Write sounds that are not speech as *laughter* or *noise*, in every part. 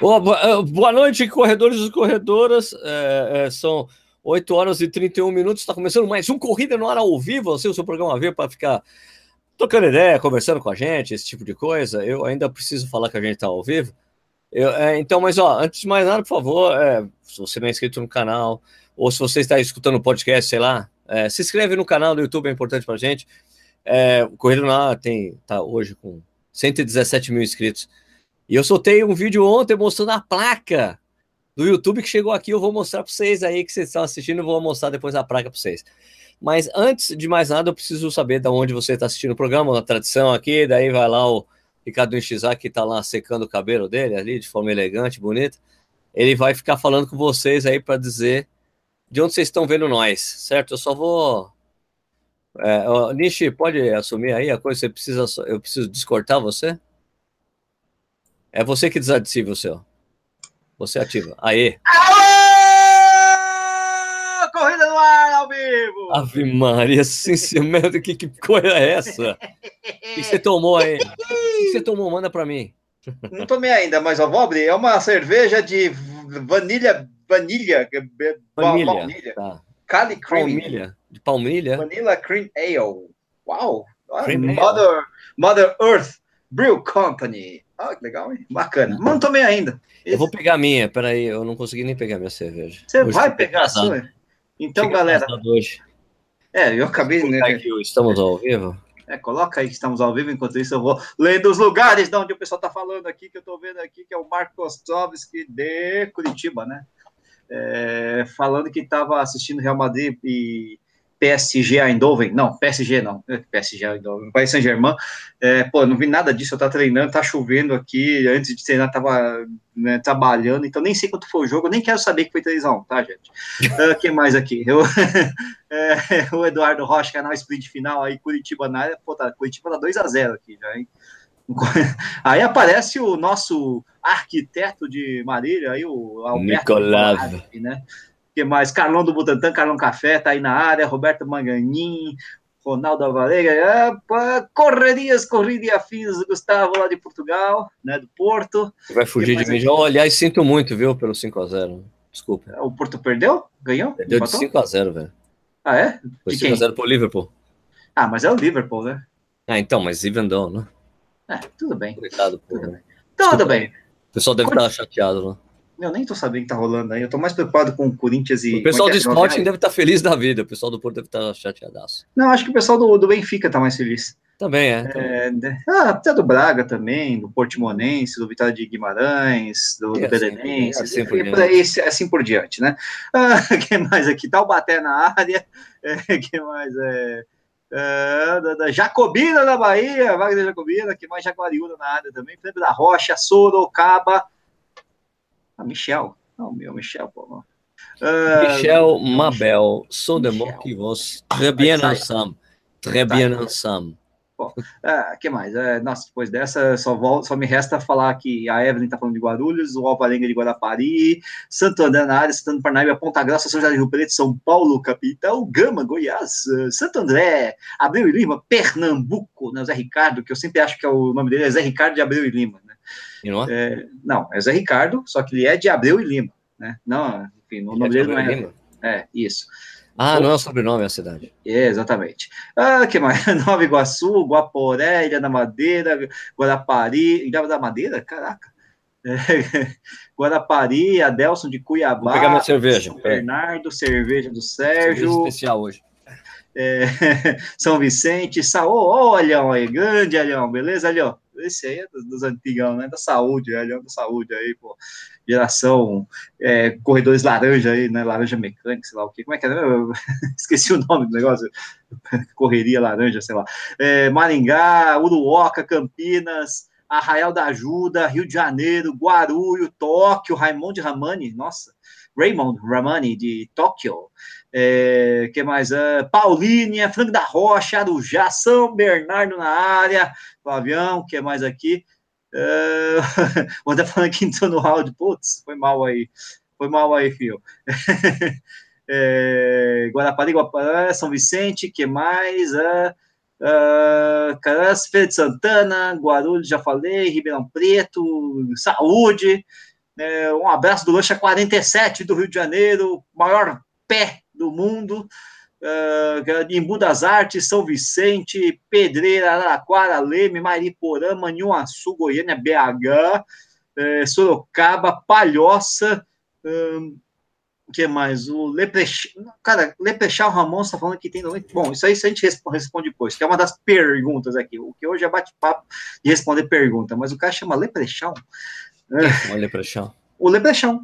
Oh, boa noite, corredores e corredoras. É, é, são 8 horas e 31 minutos. Está começando mais um Corrida no Ar ao vivo. Assim, o seu programa a ver para ficar trocando ideia, conversando com a gente, esse tipo de coisa. Eu ainda preciso falar que a gente está ao vivo. Eu, é, então, mas ó, antes de mais nada, por favor, é, se você não é inscrito no canal, ou se você está escutando o podcast, sei lá, é, se inscreve no canal do YouTube, é importante para a gente. É, o Corrida no Ar tem, tá hoje com 117 mil inscritos. E eu soltei um vídeo ontem mostrando a placa do YouTube que chegou aqui. Eu vou mostrar para vocês aí que vocês estão assistindo. Eu vou mostrar depois a placa para vocês. Mas antes de mais nada, eu preciso saber de onde você está assistindo o programa, a tradição aqui. Daí vai lá o Ricardo Nishizaki, que está lá secando o cabelo dele ali, de forma elegante, bonita. Ele vai ficar falando com vocês aí para dizer de onde vocês estão vendo nós, certo? Eu só vou. É, Nishi, pode assumir aí a coisa? Você precisa, eu preciso descortar você? É você que desativa o seu. Você ativa. Aê! Aô! Corrida no ar ao vivo! Ave Maria, sinceramente, que, que coisa é essa? O que você tomou aí? O que você tomou? Manda pra mim. Não tomei ainda, mas eu vou abrir. É uma cerveja de vanilha. Vanilha. Vanilha. Baunilha. Tá. Cali Cream. Palmilha. De palmilha. Vanilla Cream Ale. Uau! Cream Mother, Mother Earth Brew Company. Ah, que legal, hein? Bacana. Mas não tomei ainda. Eu vou pegar a minha, peraí, eu não consegui nem pegar minha cerveja. Você hoje vai pegar a sua? Então, Fica galera. Hoje. É, eu acabei. Né? Aqui, estamos ao vivo. É, coloca aí que estamos ao vivo, enquanto isso eu vou lendo os lugares de onde o pessoal está falando aqui, que eu estou vendo aqui, que é o Marco Kostovski de Curitiba, né? É, falando que estava assistindo Real Madrid e PSG Eindhoven, não, PSG não, PSG Eindhoven, Paris Saint-Germain, é, pô, não vi nada disso, eu tava treinando, tá chovendo aqui, antes de treinar tava né, trabalhando, então nem sei quanto foi o jogo, nem quero saber que foi 3x1, tá, gente? Uh, *laughs* que mais aqui? Eu, *laughs* é, o Eduardo Rocha, canal Split Final, aí Curitiba na área, pô, tá, Curitiba tá 2x0 aqui já, hein? *laughs* Aí aparece o nosso arquiteto de Marília, aí o Alberto Nicolás, né? Que mais? Carlão do Butantan, Carlão Café, tá aí na área, Roberto Manganin, Ronaldo Alvarenga, correrias, corrida e afins, Gustavo lá de Portugal, né, do Porto. Vai fugir de mim. Aqui? Oh, aliás, sinto muito, viu, pelo 5x0. Desculpa. O Porto perdeu? Ganhou? Perdeu de 5x0, velho. Ah, é? Foi 5x0 pro Liverpool. Ah, mas é o Liverpool, né? Ah, então, mas even though, né? É, tudo bem. Coitado, pô. Tudo bem. Tudo bem. O pessoal deve estar chateado, né? Eu nem tô sabendo o que tá rolando aí. Eu tô mais preocupado com o Corinthians e. O pessoal é do Sporting deve estar tá feliz da vida. O pessoal do Porto deve estar tá chateadaço. Não, acho que o pessoal do, do Benfica tá mais feliz. Também é. é né? ah, até do Braga também, do Portimonense, do Vitória de Guimarães, do, do Belenense, assim, assim, por aí, assim por diante, né? *laughs* Ah, que mais aqui? Taubaté na área, *laughs* é, que mais? É, é, da, da, Jacobina da Bahia, Wagner Jacobina, que mais Jaguariúna na área também, Felipe da Rocha, Sorocaba, a Michel. Não, meu, Michel, pô. Uh, Michel Mabel, sou de que você. Très bien ensemble. Très bien ensemble. Bom, uh, que mais? Uh, nossa, depois dessa, só, volto, só me resta falar que a Evelyn está falando de Guarulhos, o Alvarenga de Guarapari, Santo André na área, Santo Parnaíba, Ponta Grossa, São José do Rio Preto, São Paulo, capital, Gama, Goiás, uh, Santo André, Abreu e Lima, Pernambuco, né, Zé Ricardo, que eu sempre acho que é o nome dele é Zé Ricardo de Abreu e Lima, né? Não é? é? não, é Zé Ricardo, só que ele é de Abreu e Lima, né? Não, enfim, o nome é dele não é. Lima? É, isso. Ah, não é o sobrenome, é a cidade. É, exatamente. Ah, que mais? *laughs* Nova Iguaçu, Guaporé, Ilha da Madeira, Guarapari, Ilha da Madeira? Caraca. É, *laughs* Guarapari, Adelson de Cuiabá. Vou pegar minha cerveja. São Bernardo, cerveja do Sérgio. Cerveja especial hoje. É, *laughs* São Vicente, Saô, olha, olha, grande Alhão, beleza, Alhão? Esse aí é dos, dos antigão, né? Da saúde, é, da saúde aí, pô. Geração é, corredores laranja aí, né? Laranja mecânica, sei lá o quê. Como é que? Eu *laughs* esqueci o nome do negócio. *laughs* Correria laranja, sei lá. É, Maringá, Uruoca, Campinas, Arraial da Ajuda, Rio de Janeiro, Guarulho, Tóquio, Raimundo Ramani, nossa. Raymond Ramani, de Tóquio. É, que mais? Uh, Paulínia, Franco da Rocha, Arujá, São Bernardo na área, Flavião, que mais aqui? Uh, *laughs* vou até falando que entrou no áudio, putz, foi mal aí, foi mal aí, fio. *laughs* é, Guarapari, Guapará, São Vicente, que mais? Uh, uh, Caras, Feira de Santana, Guarulhos, já falei, Ribeirão Preto, Saúde, É, um abraço do Lancha 47 do Rio de Janeiro, maior pé do mundo. Uh, Imbu das Artes, São Vicente, Pedreira, Araraquara, Leme, Mariporã, Manhuaçu, Goiânia, BH, uh, Sorocaba, Palhoça, o que mais? O Leprechal, cara, Leprechal Ramon está falando que tem 90. Bom, isso aí a gente responde depois, que é uma das perguntas aqui. O que hoje é bate-papo de responder pergunta, mas o cara chama Leprechal. O Leprechal. O Leprechal.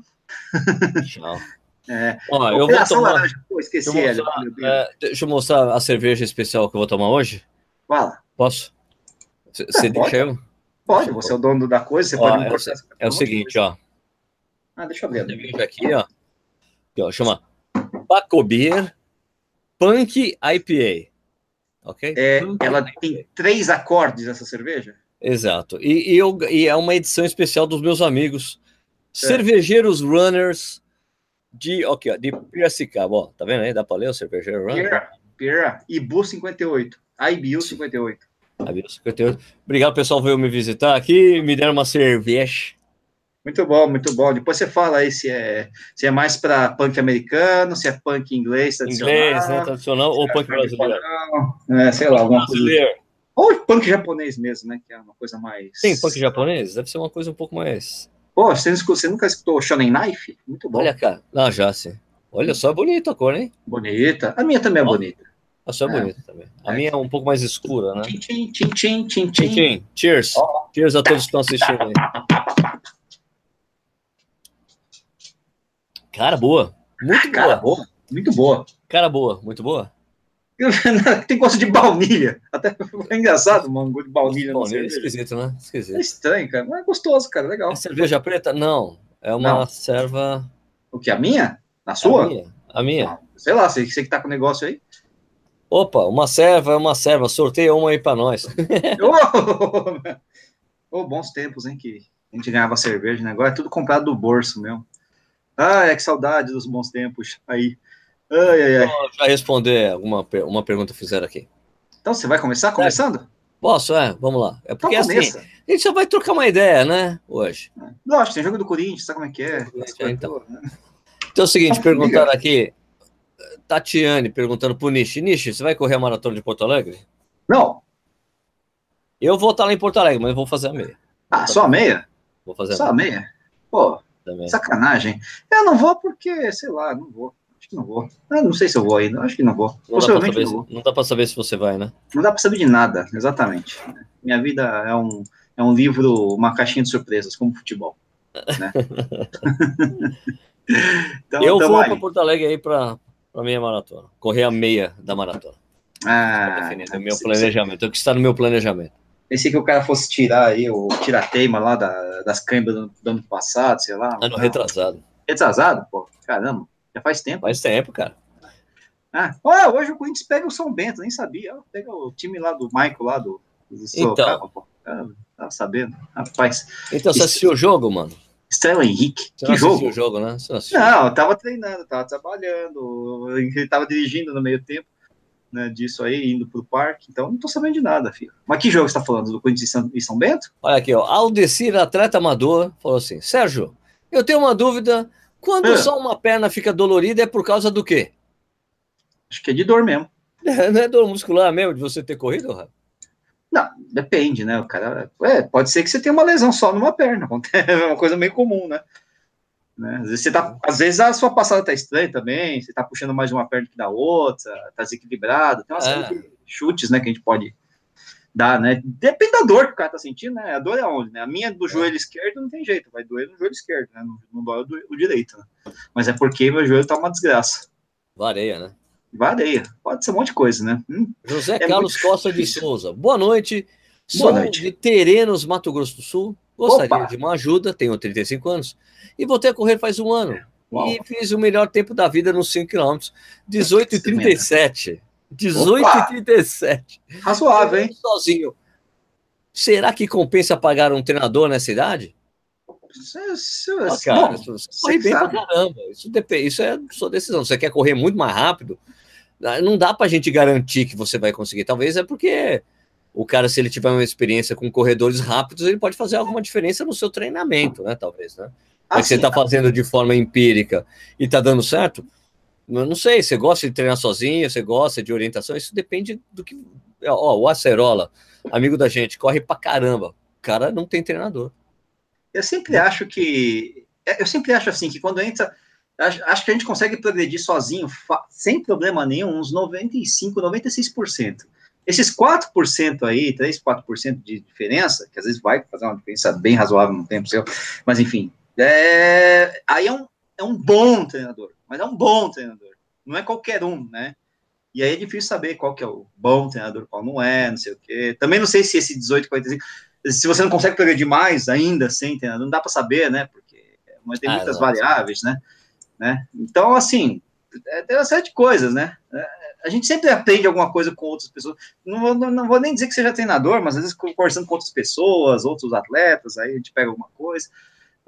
*laughs* É. Ó, eu vou tomar... laranja. Pô, esqueci deixa eu, mostrar, é, deixa eu mostrar a cerveja especial que eu vou tomar hoje. Fala. Posso? Você deixa eu? Pode, você é o dono da coisa, você ó, pode é, é o seguinte, ó. Ah, deixa eu ver. Cerveja aqui, ó. Aqui, ó chama Paco Beer Punk IPA. Ok? É, Punk ela IPA. tem três acordes, essa cerveja? Exato. E, e, eu, e é uma edição especial dos meus amigos, é. cervejeiros runners de, ok, de Piracicaba, ó, tá vendo aí? Dá para ler o cervejeiro runner? Pira, Pira, Ibu 58, IBU 58. IBU 58. Obrigado, pessoal, veio me visitar aqui, me deram uma cerveja. Muito bom, muito bom. Depois você fala aí se é, se é mais para punk americano, se é punk inglês tradicional. Inglês, né, tradicional, ou é punk brasileiro. É, sei lá, alguma brasileiro. coisa. Ou punk japonês mesmo, né? Que é uma coisa mais. Sim, punk japonês? Deve ser uma coisa um pouco mais. Pô, você, você nunca escutou Shonen Knife? Muito bom. Olha, cara. Não, já sim. Olha só, é bonita a cor, hein? Bonita. A minha também é bonita. A sua é, é bonita também. A é. minha é um pouco mais escura, né? Tchim, tchim, tchim, tchim, tchim, tchim. Cheers. Oh. Cheers a todos que estão assistindo aí. Cara, boa. Muito Cara, boa. boa. Muito boa. Cara, boa. Muito boa. *laughs* Tem gosto de baunilha. Até é engraçado, mano, gosto de baunilha. Baunilha é esquisito, né? Esquisito. É estranho, cara. Mas é gostoso, cara. Legal. É cerveja preta? Não. É uma Não. serva. O que? A minha? Na sua? A minha. A minha. Não, sei lá, você, você que tá com o negócio aí. Opa, uma serva é uma serva. Sorteia uma aí pra nós. *laughs* oh, oh, *laughs* bons tempos, hein? Que a gente ganhava cerveja, né? Agora é tudo comprado do bolso mesmo. Ah, é que saudade dos bons tempos aí. Ai, ai, ai. Já responder uma, uma pergunta que fizeram aqui. Então você vai começar começando? É. Posso, é, vamos lá. É porque então, assim, a gente só vai trocar uma ideia, né, hoje. Lógico, tem jogo do Corinthians, sabe como é que é? é então. então é o seguinte, *laughs* perguntaram aqui, Tatiane perguntando pro Nishi, Nishi, você vai correr a maratona de Porto Alegre? Não. Eu vou estar lá em Porto Alegre, mas vou fazer a meia. Ah, só a meia? Vou fazer só a meia. meia? Pô, também. Sacanagem. Eu não vou porque, sei lá, não vou. Acho que não vou. Eu não sei se eu vou ainda. Acho que não vou. Não Possivelmente dá não vou. Não dá para saber se você vai, né? Não dá para saber de nada, exatamente. Minha vida é um, é um livro, uma caixinha de surpresas, como futebol. Né? *laughs* então, eu vou para Porto Alegre aí para a meia maratona. Correr a meia da maratona. Ah, tá meu planejamento. É o que está no meu planejamento. Pensei que o cara fosse tirar aí o tirateima lá da, das câimbras do, do, ano passado, sei lá. Ano retrasado. Retrasado? Pô, caramba, já faz tempo. Faz tempo, cara. Ah, olha, hoje o Corinthians pega o São Bento, nem sabia. Pega o time lá do Michael, lá do. então. pô. Cara, tava sabendo. Rapaz. Então, você assistiu o jogo, mano? Estrela Henrique. Você que jogo? o jogo, né? Não, não, eu tava treinando, tava trabalhando. Ele tava dirigindo no meio tempo né, disso aí, indo para o parque. Então, não tô sabendo de nada, filho. Mas que jogo você está falando? Do Corinthians e São Bento? Olha aqui, ó. Aldecir, atleta amador, falou assim: Sérgio, eu tenho uma dúvida. Quando é. só uma perna fica dolorida, é por causa do quê? Acho que é de dor mesmo. É, *laughs* não é dor muscular mesmo de você ter corrido, Rafa? Não, depende, né? O cara. É, pode ser que você tenha uma lesão só numa perna. *laughs* É uma coisa meio comum, né? Né? Às, vezes você tá, às vezes a sua passada tá estranha também, você tá puxando mais de uma perna que da outra, tá desequilibrado, tem umas é. chutes, né, que a gente pode dar, né? Depende da dor que o cara tá sentindo, né? A dor é onde, né? A minha do é. joelho esquerdo não tem jeito, vai doer no joelho esquerdo, né? Não, não dói o, direito, né? Mas é porque meu joelho tá uma desgraça. Vareia, né? Vareia. Pode ser um monte de coisa, né? Hum. José é Carlos Costa de Souza. Boa noite. Boa Sou noite. de Terenos, Mato Grosso do Sul. Gostaria Opa. de uma ajuda, tenho 35 anos, e voltei a correr faz um ano. Uau. E fiz o melhor tempo da vida nos 5 km, 18 e 37. 18 e 37. Razoável, hein? Sozinho. Será que compensa pagar um treinador nessa idade? ah, cara, bom, você corre bem sabe. pra caramba. Isso, depende, isso é sua decisão. Você quer correr muito mais rápido? Não dá pra gente garantir que você vai conseguir. Talvez é porque o cara, se ele tiver uma experiência com corredores rápidos, ele pode fazer alguma diferença no seu treinamento, né? Talvez, né? Ah, você está fazendo de forma empírica e está dando certo? Eu não sei, você gosta de treinar sozinho, você gosta de orientação, isso depende do que. Ó, o Acerola, amigo da gente, corre pra caramba. O cara não tem treinador. Eu sempre acho que. Eu sempre acho assim, que quando entra. Acho, acho que a gente consegue progredir sozinho, sem problema nenhum, uns 95, 96%. Esses 4% aí, 3, 4% de diferença, que às vezes vai fazer uma diferença bem razoável no tempo seu, mas enfim, é, aí é um, é um bom treinador, mas é um bom treinador, não é qualquer um, né? E aí é difícil saber qual que é o bom treinador, qual não é, não sei o quê. Também não sei se esse 18, 45, se você não consegue progredir mais ainda sem treinador, não dá para saber, né? Porque tem ah, muitas variáveis, né? né? Então, assim, é, tem uma série de coisas, né? É, a gente sempre aprende alguma coisa com outras pessoas. Não, não, não, vou nem dizer que seja treinador, mas às vezes conversando com outras pessoas, outros atletas, aí a gente pega alguma coisa.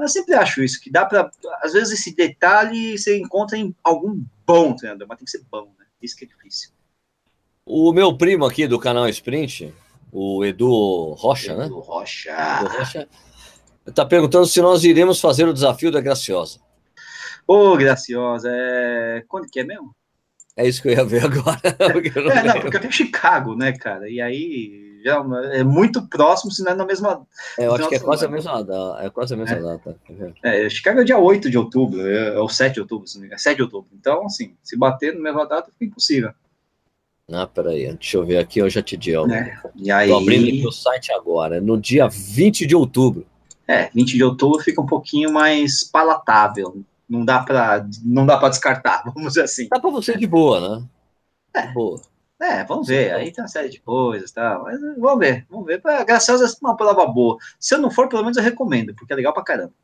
Mas eu sempre acho isso, que dá para. Às vezes esse detalhe você encontra em algum bom treinador, mas tem que ser bom, né? Isso que é difícil. O meu primo aqui do canal Sprint, o Edu Rocha, Edu né? Rocha. Edu Rocha. Está perguntando se nós iremos fazer o desafio da Graciosa. Ô, Graciosa, é... quando que é mesmo? É isso que eu ia ver agora. *laughs* não é, não, porque eu tenho Chicago, né, cara? E aí já é muito próximo, se não é na mesma. É, eu acho que é quase a mesma data. É quase a mesma é. data. É, Chicago é dia 8 de outubro, é, ou 7 de outubro, se não me engano. 7 de outubro. Então, assim, se bater na mesma data, fica impossível. Ah, peraí, deixa eu ver aqui, eu já te digo. É, e aí... Tô abrindo o site agora, no dia 20 de outubro. É, 20 de outubro fica um pouquinho mais palatável não dá para não dá para descartar, *laughs* vamos dizer assim. Dá para você de boa, né? É, de boa. É, vamos ver. Aí tem uma série de coisas, tá? Mas vamos ver, vamos ver. Graças a uma palavra boa. Se eu não for, pelo menos eu recomendo, porque é legal pra caramba.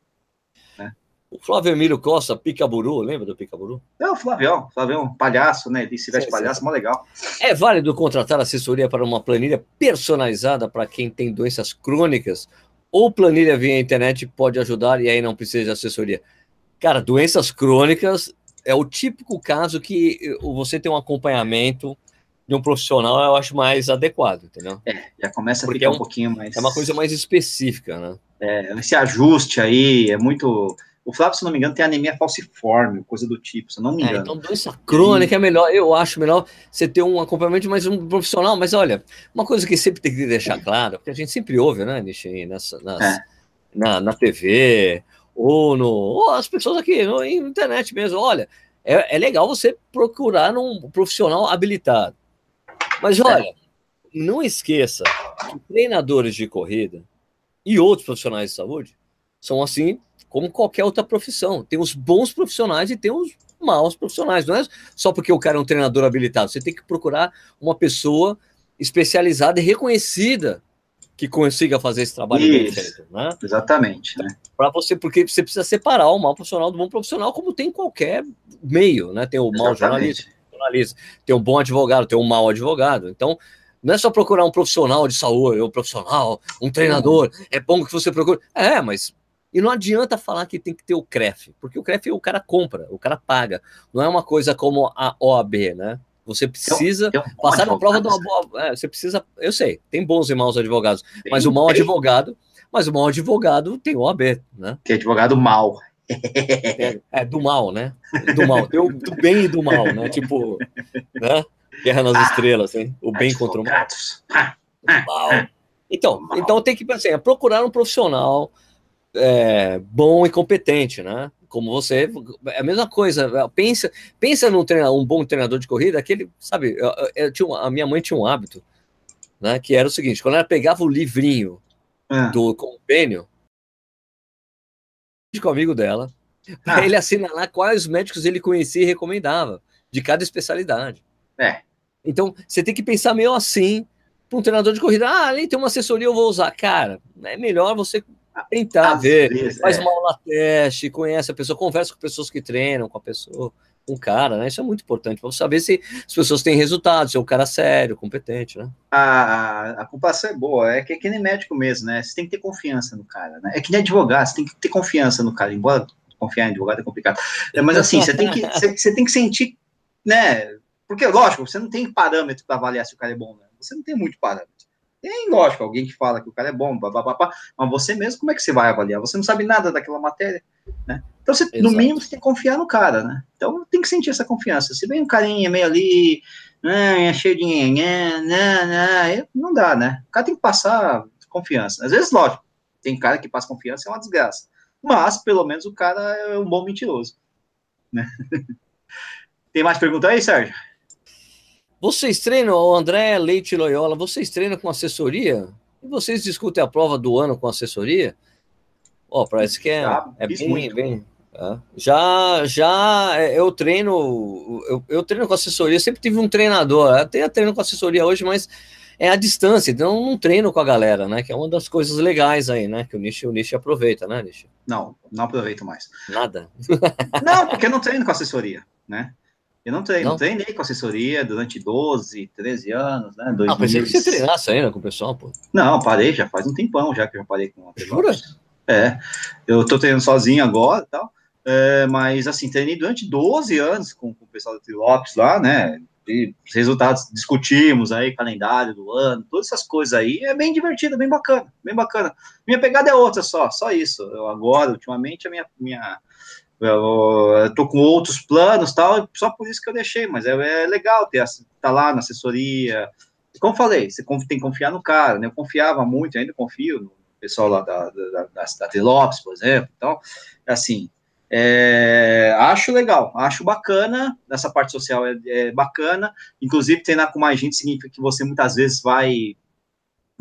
Né? O Flávio Emílio Costa, Picaburu, lembra do Picaburu? É, o Flavião, Flavião, palhaço, né? Ele se veste palhaço, mó legal. É válido contratar assessoria para uma planilha personalizada para quem tem doenças crônicas ou planilha via internet pode ajudar e aí não precisa de assessoria? Cara, doenças crônicas é o típico caso que você tem um acompanhamento de um profissional, eu acho mais adequado, entendeu? É, já começa a Porque ficar é um, um, pouquinho mais. É uma coisa mais específica, né? É, esse ajuste aí é muito. O Flávio, se não me engano, tem anemia falciforme, coisa do tipo, se não me é, engano. É, então, doença crônica é melhor, eu acho melhor você ter um acompanhamento mais um profissional. Mas olha, uma coisa que sempre tem que deixar claro, porque a gente sempre ouve, né, Nishi, nessa, nas, é. na, na TV, ou, no, ou as pessoas aqui na internet mesmo. Olha, é, é legal você procurar um profissional habilitado. Mas olha, é. não esqueça que treinadores de corrida e outros profissionais de saúde são assim como qualquer outra profissão. Tem os bons profissionais e tem os maus profissionais. Não é só porque o cara é um treinador habilitado. Você tem que procurar uma pessoa especializada e reconhecida que consiga fazer esse trabalho Isso, bem né? Exatamente, né? Para você, porque você precisa separar o mal profissional do bom profissional, como tem em qualquer meio, né? Tem o mau jornalista, jornalista, tem um bom advogado, tem um mau advogado. Então, não é só procurar um profissional de saúde, um profissional, um treinador. É bom que você procure. É, mas e não adianta falar que tem que ter o CREF, porque o CREF o cara compra, o cara paga. Não é uma coisa como a OAB, né? Você precisa passar na prova de uma boa. É, você precisa. Eu sei, tem bons e maus advogados, tem, mas o mau tem. advogado. Mas o mau advogado tem o OAB, né? Tem advogado mal. É, é, do mal, né? Do mal. Do bem e do mal, né? Tipo, né? Guerra nas ah, Estrelas, hein? O bem contra o mal. Ah, ah, mal. Então, então tem que assim, é procurar um profissional é, bom e competente, né? como você, é a mesma coisa. Pensa, pensa num treinador, um bom treinador de corrida, aquele, sabe, eu, eu tinha, a minha mãe tinha um hábito, né, que era o seguinte, quando ela pegava o livrinho é. do compênio, com o amigo dela, ah. ele assinalar quais médicos ele conhecia e recomendava, de cada especialidade. É. Então, você tem que pensar meio assim, para um treinador de corrida, ah, ali tem uma assessoria, eu vou usar. Cara, é melhor você tentar Às ver, vezes, faz é. uma aula teste, conhece a pessoa, conversa com pessoas que treinam com a pessoa, com o cara, né? Isso é muito importante para saber se as pessoas têm resultados, se é um cara sério, competente, né? A, a ocupação é boa, é que é que nem médico mesmo, né? Você tem que ter confiança no cara, né? É que nem advogado, você tem que ter confiança no cara, embora confiar em advogado é complicado. É, mas assim, você tem que, *laughs* você, você tem que sentir, né? Porque, lógico, você não tem parâmetro para avaliar se o cara é bom, né? Você não tem muito parâmetro. Tem, lógico, alguém que fala que o cara é bom, babá, mas você mesmo, como é que você vai avaliar? Você não sabe nada daquela matéria. né? Então, você, no mínimo, você tem que confiar no cara, né? Então, tem que sentir essa confiança. Se vem um carinha meio ali, né, cheio de né, né, né, não dá, né? O cara tem que passar confiança. Às vezes, lógico, tem cara que passa confiança, é uma desgraça. Mas, pelo menos, o cara é um bom mentiroso, né? *laughs* tem mais pergunta aí, Sérgio? Vocês treinam, o André Leite Loyola, vocês treinam com assessoria? E vocês discutem a prova do ano com assessoria? Ó, oh, parece que é, é bem, muito. bem. É. Já, já é, eu treino, eu, eu, treino com assessoria, sempre tive um treinador, até treino com assessoria hoje, mas é a distância, então não treino com a galera, né? Que é uma das coisas legais aí, né? Que o Nishi, o Nishi aproveita, né, Nishi? Não, não aproveito mais. Nada. não, porque eu não treino com assessoria, né? Eu não treino, não. treinei com assessoria durante 12, 13 anos, né? 2000... Ah, pensei que você treinasse ainda com o pessoal, pô. Não, parei, já faz um tempão já que eu parei com a Jura? É, eu tô treinando sozinho agora e tal, é, mas assim, treinei durante 12 anos com, com o pessoal do Trilopes lá, né? E resultados discutimos aí, calendário do ano, todas essas coisas aí, é bem divertido, bem bacana, bem bacana. Minha pegada é outra só, só isso. Eu agora, ultimamente, a minha, minha eu, tô com outros planos tal, só por isso que eu deixei, mas é, é legal ter tá lá na assessoria. Como falei, você tem que confiar no cara, né? Eu confiava muito, ainda confio no pessoal lá da, da, da, da por exemplo. Então, assim, é, acho legal, acho bacana, essa parte social é, é, bacana, inclusive treinar com mais gente significa que você muitas vezes vai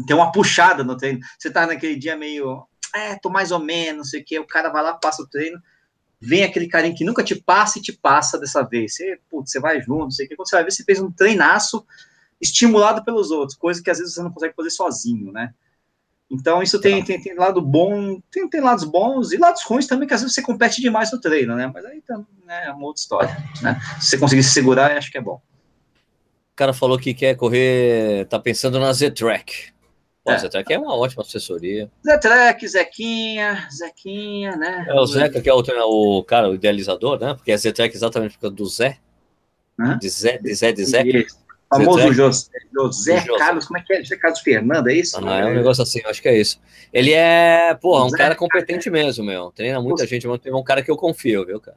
ter uma puxada no treino, você tá naquele dia meio, é, tô mais ou menos, não sei o que, o cara vai lá, passa o treino, vem aquele carinha que nunca te passa e te passa dessa vez. Você, putz, você vai junto, não sei o que. Quando você vai ver, você fez um treinaço estimulado pelos outros, coisa que às vezes você não consegue fazer sozinho, né? Então, isso tem, tem, tem lado bom, tem, tem lados bons e lados ruins também, que às vezes você compete demais no treino, né? Mas aí né, é uma outra história, né? Se você conseguir se segurar, acho que é bom. O cara falou que quer correr, tá pensando na Z-Track. Pô, é. Zetrec é uma ótima assessoria. Zetrec, Zequinha, Zequinha, né? É o Zeca que é o, o cara, o idealizador, né? Porque a Zetrec exatamente fica do Zé. Hã? De Zé, de Zé, de Zeca. O famoso José, José Carlos, como é que é? José Carlos Fernando, é isso? Ah, é um negócio assim, acho que é isso. Ele é, porra, um Zé cara competente mesmo, meu. Treina muita gente, mas tem um cara que eu confio, viu, cara?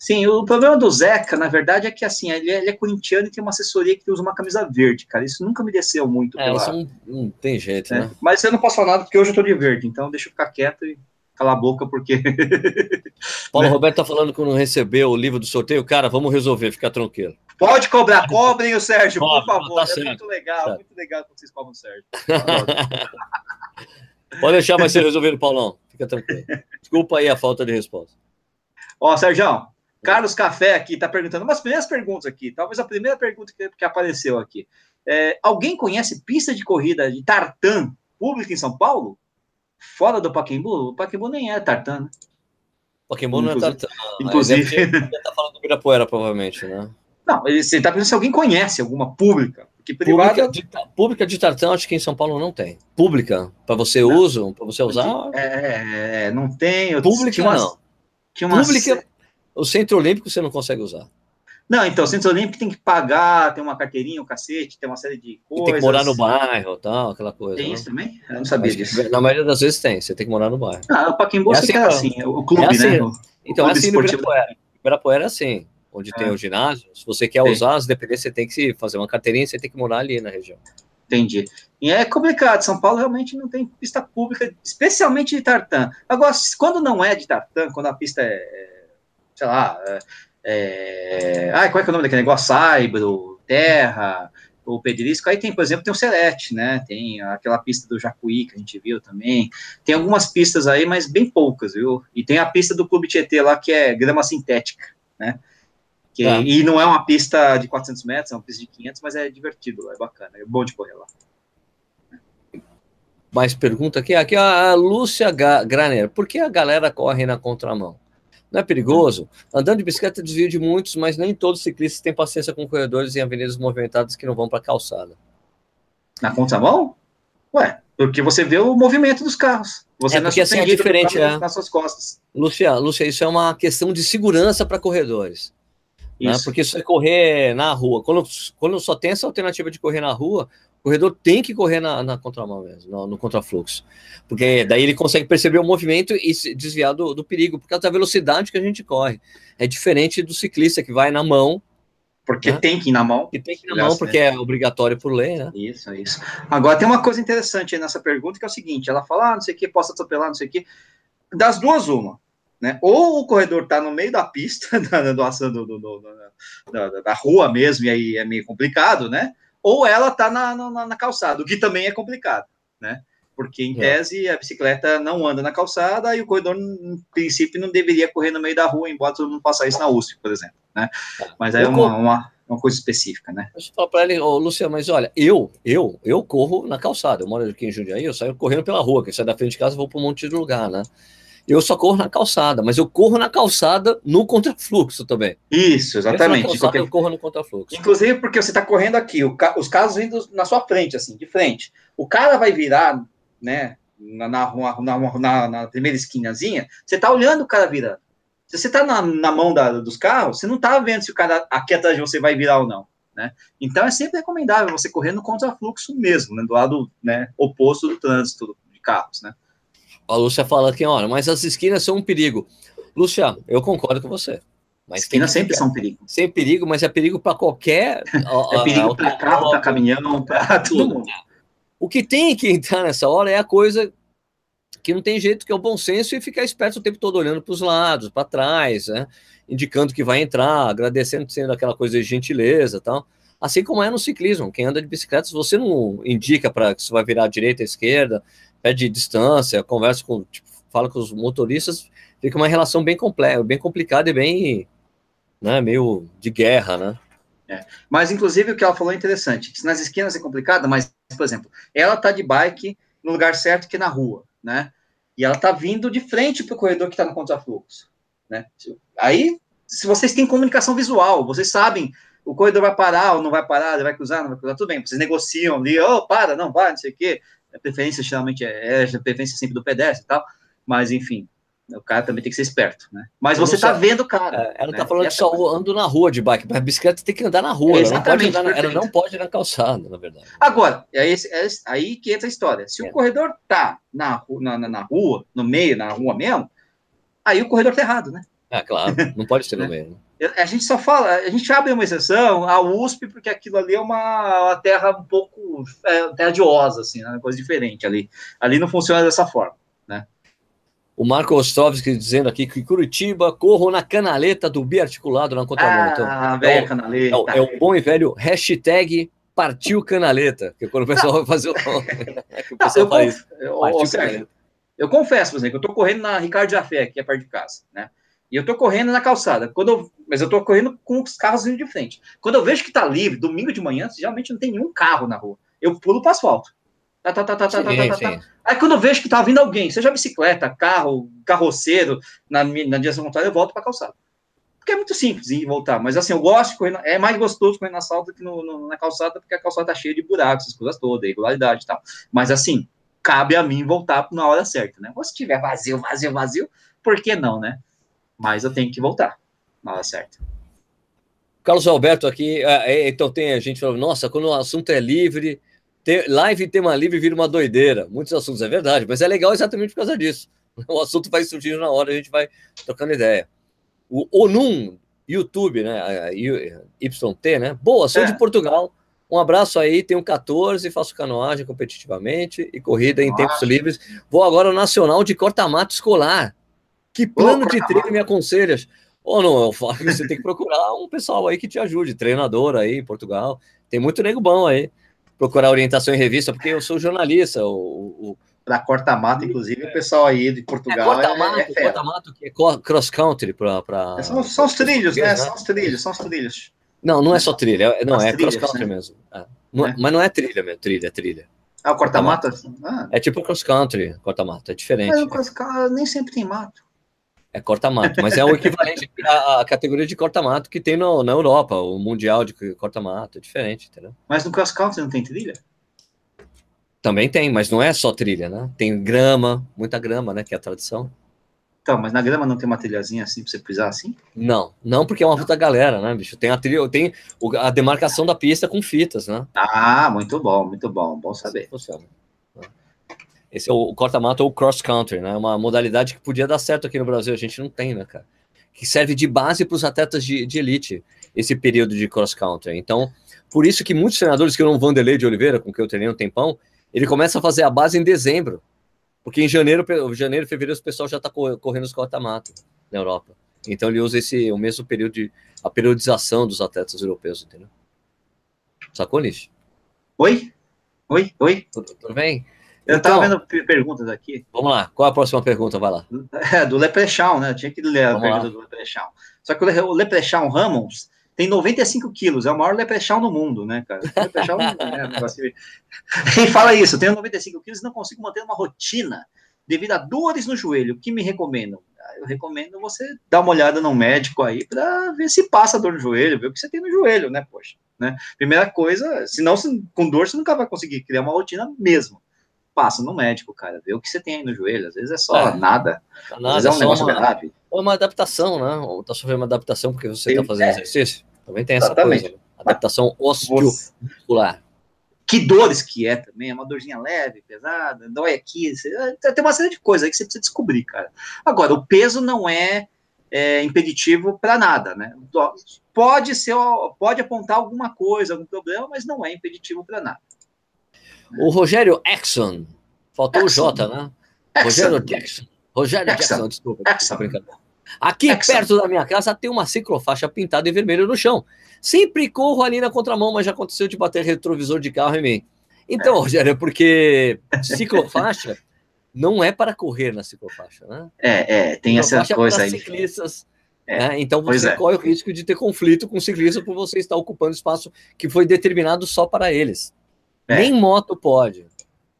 Sim, o problema do Zeca, na verdade, é que assim, ele é, ele é corintiano e tem uma assessoria que usa uma camisa verde, cara. Isso nunca me desceu muito. É, isso não, não, tem jeito, é. né? Mas eu não posso falar nada porque hoje eu tô de verde, então deixa eu ficar quieto e calar a boca, porque. *laughs* Paulo né? Roberto tá falando que não recebeu o livro do sorteio. Cara, vamos resolver, fica tranquilo. Pode cobrar, cobrem o Sérgio, por favor. Tá é certo. muito legal, certo. muito legal que vocês cobram o Sérgio. *laughs* Pode deixar, vai ser resolvido, Paulão. Fica tranquilo. Desculpa aí a falta de resposta. Ó, Sérgio, Carlos Café aqui está perguntando umas primeiras perguntas aqui. Talvez a primeira pergunta que, que apareceu aqui. É, alguém conhece pista de corrida de tartan pública em São Paulo? Fora do Paquembu? O Paquembu nem é tartan, né? Paquembu não é tartan. Inclusive. Ele está falando do Ibirapuera, provavelmente, né? Não, você está perguntando se alguém conhece alguma pública. Porque privada... pública, de, pública de tartan, acho que em São Paulo não tem. Pública, para você não. uso, para você usar. É, é, não tem. Eu pública, tinha umas, não. Tinha umas... Pública, o Centro Olímpico você não consegue usar. Não, então, o Centro Olímpico tem que pagar, tem uma carteirinha, um cacete, tem uma série de coisas. E tem que morar no bairro tal, aquela coisa. Tem né? isso também? Eu não sabia disso. Na maioria das vezes tem, você tem que morar no bairro. Ah, o Paquembu é assim, é assim, o clube, é assim, né? O, então, é assim no Ibirapuera. Ibirapuera é assim, onde é. tem o ginásio, se você quer Sim. usar as dependências, você tem que fazer uma carteirinha, você tem que morar ali na região. Entendi. E é complicado, São Paulo realmente não tem pista pública, especialmente de tartan. Agora, quando não é de tartan, quando a pista é sei lá, é, ah, qual é, é o nome daquele negócio? Saibro, Terra, o Pedrisco, aí tem, por exemplo, tem o Celeste, né, tem aquela pista do Jacuí que a gente viu também, tem algumas pistas aí, mas bem poucas, viu, e tem a pista do Clube Tietê lá, que é grama sintética, né, que, ah. e não é uma pista de 400 metros, é uma pista de 500, mas é divertido, é bacana, é bom de correr lá. Mais pergunta aqui, aqui a Lúcia Graner, por que a galera corre na contramão? Não é perigoso? Andando de bicicleta desvio de muitos, mas nem todos os ciclistas têm paciência com corredores em avenidas movimentadas que não vão para a calçada. Na contramão? Ué, porque você vê o movimento dos carros. Você é porque assim é diferente é. nas suas costas. Lúcia, Lúcia, isso é uma questão de segurança para corredores. Né? Porque se você correr na rua, quando, quando só tem essa alternativa de correr na rua, O corredor tem que correr na, na contramão mesmo, no, no contrafluxo. Porque daí ele consegue perceber o movimento e se desviar do, do perigo, por causa da velocidade que a gente corre. É diferente do ciclista que vai na mão. Porque né? tem que ir na mão. Que tem que ir na mão, porque é obrigatório por lei, né? Isso, isso. Agora tem uma coisa interessante aí nessa pergunta, que é o seguinte: ela fala, ah, não sei o que, posso atropelar, não sei o que. Das duas, uma. Né? Ou o corredor está no meio da pista, *laughs* da, do, do, do, da, da, rua mesmo, e aí é meio complicado, né? Ou ela está na, na, na, calçada, o que também é complicado, né? Porque, em é. tese, a bicicleta não anda na calçada e o corredor, em princípio, não deveria correr no meio da rua, embora todo mundo faça isso na USP, por exemplo, né? Mas aí é uma, uma, uma, coisa específica, né? Deixa eu falar para ele, oh, Luciano, mas olha, eu, eu, eu corro na calçada, eu moro aqui em Jundiaí, eu saio correndo pela rua, que sai da frente de casa, vou para um monte de lugar, né? Eu só corro na calçada, mas eu corro na calçada no contrafluxo também. Isso, exatamente. Calçada, qualquer... Eu corro no contrafluxo. Inclusive porque você está correndo aqui, ca... os carros indo na sua frente, assim, de frente. O cara vai virar, né, na, na, na, na, primeira esquinazinha, você está olhando o cara virando. Se você está na, na mão da, dos carros, você não está vendo se o cara aqui atrás de você vai virar ou não. Né? Então é sempre recomendável você correr no contrafluxo mesmo, né, do lado né, oposto do trânsito de carros, né? A Lúcia fala aqui, olha, mas as esquinas são um perigo. Lúcia, eu concordo com você. Mas esquinas sempre são perigo. Sem perigo, mas é perigo para qualquer. é perigo para carro, para caminhão, para *laughs* tudo. O que tem que entrar nessa hora é a coisa que não tem jeito, que é o bom senso e ficar esperto o tempo todo olhando para os lados, para trás, né? indicando que vai entrar, agradecendo sendo aquela coisa de gentileza tal. Assim como é no ciclismo, quem anda de bicicleta, se você não indica para que você vai virar à direita, à esquerda, pede distância, conversa com, tipo, fala com os motoristas, fica uma relação bem complexa, bem complicada e bem, né, meio de guerra, né? É. Mas, inclusive, o que ela falou é interessante. Nas esquinas é complicado, mas, por exemplo, ela tá de bike no lugar certo que na rua, né? E ela tá vindo de frente para o corredor que está no contrafluxo, né? Aí, se vocês têm comunicação visual, vocês sabem o corredor vai parar ou não vai parar, ele vai cruzar, não vai cruzar, tudo bem, vocês negociam ali, oh, para, não vai, não sei o quê, a preferência geralmente é, é a preferência sempre do pedestre e tal, mas enfim, o cara também tem que ser esperto, né? Mas você tá vendo o cara. É, ela tá né? tá falando que só ando na rua de bike, mas a bicicleta tem que andar na rua, é, ela, não pode andar na, ela não pode ir na calçada, na verdade. Agora, é, esse, é aí que entra a história. Se é. o corredor tá na, na, na, rua, no meio, na rua mesmo, aí o corredor tá errado, né? Ah, claro, não pode ser no meio. *laughs* Né? A gente só fala, a gente abre uma exceção, a USP, porque aquilo ali é uma, uma terra um pouco é, terra de osa, assim, né? coisa diferente ali. Ali não funciona dessa forma, né? O Marco Ostrovski dizendo aqui que Curitiba corro na canaleta do biarticulado na contramão. Ah, então, velho, é, canaleta. É, é, o bom e velho hashtag partiu canaleta, que é quando o pessoal vai fazer o. *laughs* *laughs* é que o pessoal não, faz. Eu, eu, eu confesso, por exemplo, eu tô correndo na Ricardo Jafé, aqui é perto de casa, né? E eu tô correndo na calçada. Quando eu, mas eu tô correndo com os carros vindo de frente. Quando eu vejo que tá livre, domingo de manhã, geralmente não tem nenhum carro na rua. Eu pulo para asfalto. Tá, tá, tá, tá, sim, tá, tá, tá, Aí quando eu vejo que tá vindo alguém, seja bicicleta, carro, carroceiro, na, na direção contrária, eu volto para calçada. Porque é muito simples ir e voltar. Mas assim, eu gosto de correr, na, é mais gostoso correr na asfalto do que no, no, na calçada, porque a calçada tá cheia de buracos, essas coisas todas, irregularidade e tal. Mas assim, cabe a mim voltar na hora certa, né? Ou se tiver vazio, vazio, vazio, por que não, né? Mas eu tenho que voltar na hora certa. Carlos Alberto aqui, é, é, então tem a gente falando, nossa, quando o assunto é livre, ter, live tema livre vira uma doideira. Muitos assuntos é verdade, mas é legal exatamente por causa disso. *laughs* O assunto vai surgindo na hora, a gente vai trocando ideia. O Onum, YouTube, né? YT, né? Boa, sou é. de Portugal. Um abraço aí, tenho 14, faço canoagem competitivamente e corrida em tempos livres. Vou agora ao Nacional de Corta-Mato Escolar. Que plano de treino me aconselhas? Ou não, eu falo que você tem que procurar um pessoal aí que te ajude, treinador aí em Portugal. Tem muito nego bom aí. Procurar orientação em revista, porque eu sou jornalista. O, o da corta-mato, inclusive, o pessoal aí de Portugal. É corta-mato, é, é corta-mato, que é cross-country para. Pra... É, são, são os trilhos, né? São os trilhos, são os trilhos. Não, não é só trilha, é, não, As é cross-country né? mesmo. É. Não, é. Mas não é trilha mesmo, trilha, é trilha. Ah, o corta-mato? Ah. É tipo cross-country, corta-mato, é diferente. Mas o cross-country nem sempre tem mato. É corta-mato, mas é o equivalente à, categoria de corta-mato que tem no, na Europa, o Mundial de corta-mato, é diferente, entendeu? Mas no cross country não tem trilha? Também tem, mas não é só trilha, né? Tem grama, muita grama, né? Que é a tradição. Então, mas na grama não tem uma trilhazinha assim pra você pisar assim? Não, não porque é uma puta galera, né, bicho? Tem a trilha, tem a demarcação da pista com fitas, né? Ah, muito bom, muito bom, bom saber. Funciona. Esse é o corta-mato ou cross country, né? Uma modalidade que podia dar certo aqui no Brasil, a gente não tem, né, cara? Que serve de base para os atletas de, de, elite, esse período de cross country. Então, por isso que muitos treinadores, que não Vanderlei de Oliveira, com que eu treinei um tempão, ele começa a fazer a base em dezembro. Porque em janeiro, janeiro fevereiro, o pessoal já está correndo os corta-mato na Europa. Então ele usa esse o mesmo período de a periodização dos atletas europeus, entendeu? Sacou, Nish? Oi? Oi? Oi? Tudo, tudo bem? Eu estava então, vendo perguntas aqui. Vamos lá, qual a próxima pergunta? Vai lá. É, do Leprechaun, né? Eu tinha que ler a vamos pergunta lá. do Leprechaun. Só que o Leprechaun Ramos tem 95 quilos, é o maior Leprechaun do mundo, né, cara? Leprechaun é um *laughs* negócio... Ele fala isso, tenho 95 quilos e não consigo manter uma rotina devido a dores no joelho. O que me recomendam? Ah, eu recomendo você dar uma olhada no médico aí para ver se passa dor no joelho, ver o que você tem no joelho, né, poxa. Né? Primeira coisa, senão com dor você nunca vai conseguir criar uma rotina mesmo passa no médico, cara, vê o que você tem aí no joelho. Às vezes é só é. nada. nada. Às vezes é um negócio uma, grave. Ou uma adaptação, né? Ou tá sofrendo uma adaptação porque você está fazendo é. exercício. Também tem Exatamente. essa coisa. Né? Adaptação osteomuscular. Que dores que é também, é uma dorzinha leve, pesada, dói aqui. É, tem uma série de coisas aí que você precisa descobrir, cara. Agora, o peso não é, é impeditivo para nada, né? Pode ser, pode apontar alguma coisa, algum problema, mas não é impeditivo para nada. O Rogério Exxon, faltou Exxon. o J, né? Exxon. Rogério Jackson. Rogério Jackson, Jackson desculpa. Exxon. Aqui Exxon. perto da minha casa tem uma ciclofaixa pintada em vermelho no chão. Sempre corro ali na contramão, mas já aconteceu de bater retrovisor de carro em mim. Então, é. Rogério, é porque ciclofaixa não é para correr na ciclofaixa, né? É, é, tem essa é coisa é aí. ciclistas. É, né? Então você é. corre o risco de ter conflito com o ciclista por você estar ocupando espaço que foi determinado só para eles. É. Nem moto pode.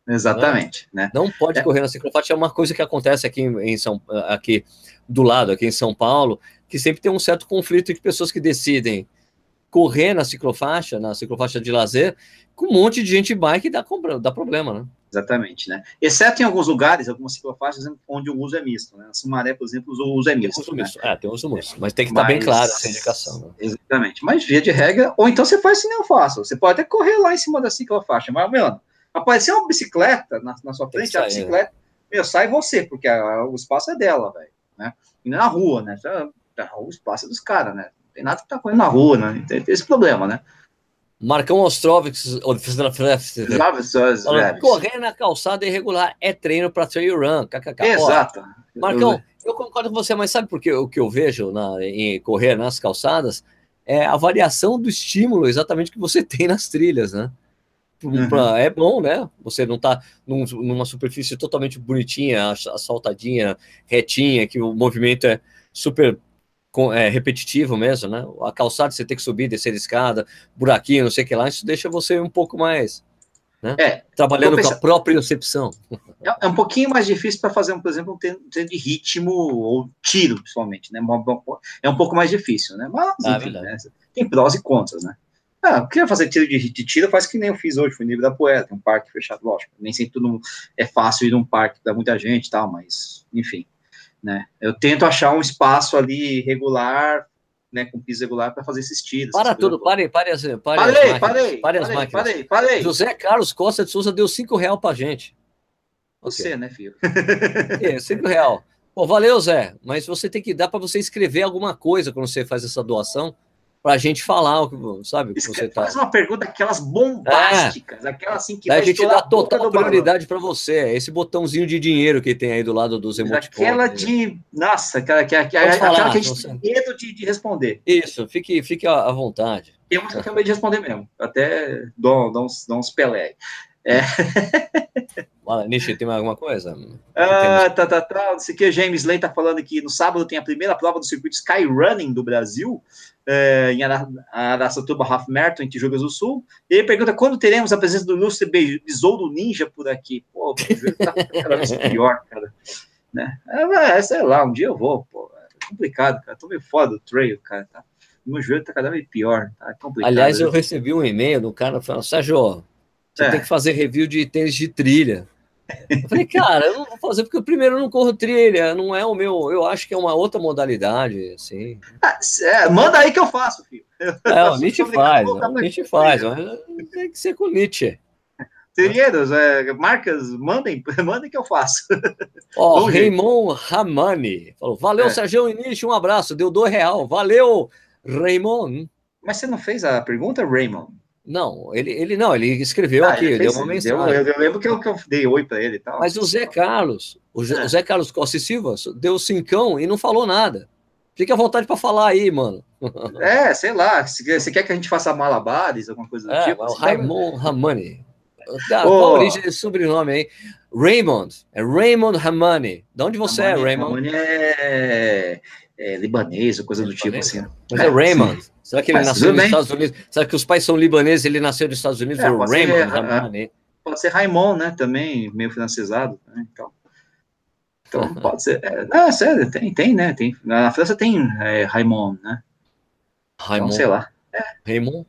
Exatamente, né? né? Não pode é. correr na ciclofaixa, é uma coisa que acontece aqui em São aqui do lado, aqui em São Paulo, que sempre tem um certo conflito de pessoas que decidem correr na ciclofaixa, na ciclofaixa de lazer, com um monte de gente bike dá, dá problema, né? Exatamente, né? Exceto em alguns lugares, algumas ciclofaixas onde o uso é misto, né? A Sumaré, por exemplo, o uso é misto. Tem uso né? misto. É, tem uso misto, mas tem que estar bem claro essa indicação. Né? Exatamente, mas via de regra, ou então você faz assim, eu faço. Você pode até correr lá em cima da ciclofaixa, mas, meu, aparecer uma bicicleta na, na sua frente, a bicicleta, meu, sai você, porque a, o espaço é dela, velho, né? E não é na rua, né? O espaço é dos caras, né? Tem nada que tá correndo na rua, né? Tem, tem esse problema, né? Marcão Ostrovics, correr na calçada irregular é treino para trail run. KKK. Exato. Marcão, eu concordo com você, mas sabe por que o que eu vejo na, em correr nas calçadas é a variação do estímulo exatamente que você *laughs* tem nas trilhas, né? Uhum. É bom, né? Você não tá num, numa superfície totalmente bonitinha, asfaltadinha, retinha, que o movimento é super é, repetitivo mesmo, né? A calçada você tem que subir, descer a escada, buraquinho, não sei o que lá, isso deixa você um pouco mais. Né? É, Trabalhando pensar, com a própria percepção. *laughs* É, é, um pouquinho mais difícil para fazer, por exemplo, um treino de ritmo ou tiro, principalmente, né? É um pouco mais difícil, né? Mas, ah, enfim, né? tem prós e contras, né? Ah, queria fazer tiro de, de tiro, faz que nem eu fiz hoje, fui no nível da poeta, um parque fechado, lógico. Nem sempre tudo é fácil ir num parque, dá muita gente e tal, mas, enfim né? Eu tento achar um espaço ali regular, né, com piso regular para fazer esses tiros. Para tudo, pare, pare as, pare parei, as. Parei, pare as máquinas. Parei, parei. José Carlos Costa de Souza deu cinco real para gente. Você, okay. né, filho? *laughs* É, cinco real. Pô, valeu, Zé, mas você tem que dar para você escrever alguma coisa quando você faz essa doação para a gente falar, sabe? Que você tá... Faz uma pergunta aquelas bombásticas, é. aquelas assim que Daí a gente dá total prioridade para você. Esse botãozinho de dinheiro que tem aí do lado dos emoticons. Aquela de. Nossa, aquela, aquela, aquela, falar, aquela que a gente tem medo de, de, responder. Isso, fique, fique à vontade. Eu tenho medo de responder mesmo. Até dou, dou, uns, dou uns pelé. É. Fala, Nishi, tem alguma coisa? Ah, tá, tá, tá. Não sei o que, James Lane tá falando que no sábado tem a primeira prova do circuito Skyrunning do Brasil, é, em Araçatuba Half Marathon, em Tijucas do Sul. E ele pergunta quando teremos a presença do ilustre Besouro Ninja por aqui. Pô, o tá cada vez pior, cara. Né? É, é, sei lá, um dia eu vou, pô. É complicado, cara. Tô meio foda do trail, cara. Tá? Meu joelho tá cada vez pior. Tá complicado. Aliás, eu recebi um e-mail do cara falando, Sérgio, você é. tem que fazer review de tênis de trilha. Eu falei, cara, eu não vou fazer porque primeiro eu não corro trilha, não é o meu. Eu acho que é uma outra modalidade, assim. Ah, é, manda aí que eu faço, filho. É, o *laughs* Nietzsche faz, o Nietzsche faz, tem que ser com o Nietzsche. Trilheiros, é, marcas, mandem, *laughs* mandem que eu faço. Ó, oh, Raymond Ramani falou: Valeu, é. Sérgio Nietzsche, um abraço, deu dois real. Valeu, Raymond. Mas você não fez a pergunta, Raymond? Não, ele, ele não, ele escreveu ah, aqui, ele deu uma mensagem. Deu, eu, eu, lembro que eu, que eu dei oi para ele e tal. Mas o Zé Carlos, o, é. o Zé Carlos Costa e Silva, deu cincão e não falou nada. Fique à vontade para falar aí, mano. *laughs* É, sei lá, você quer que a gente faça malabares, alguma coisa do é, tipo. O Raymond. Ramani. Qual a origem desse sobrenome aí? Raymond. É Raymond Ramani. De onde você é, Raymond? Ramani é, é libanês ou coisa é do tipo assim. Mas é, é Raymond. Sim. Será que ele Mas, nasceu nos Estados Unidos? Será que os pais são libaneses ele nasceu nos Estados Unidos? É, pode, Raymond, ser, Ramani. pode ser Raymond, né? Também meio francesado. Né? Então, então pode ser. É, ah, sério, tem, tem, né? Tem, na França tem é, Raymond, né? Raymond. Então, sei lá. É. Raymond?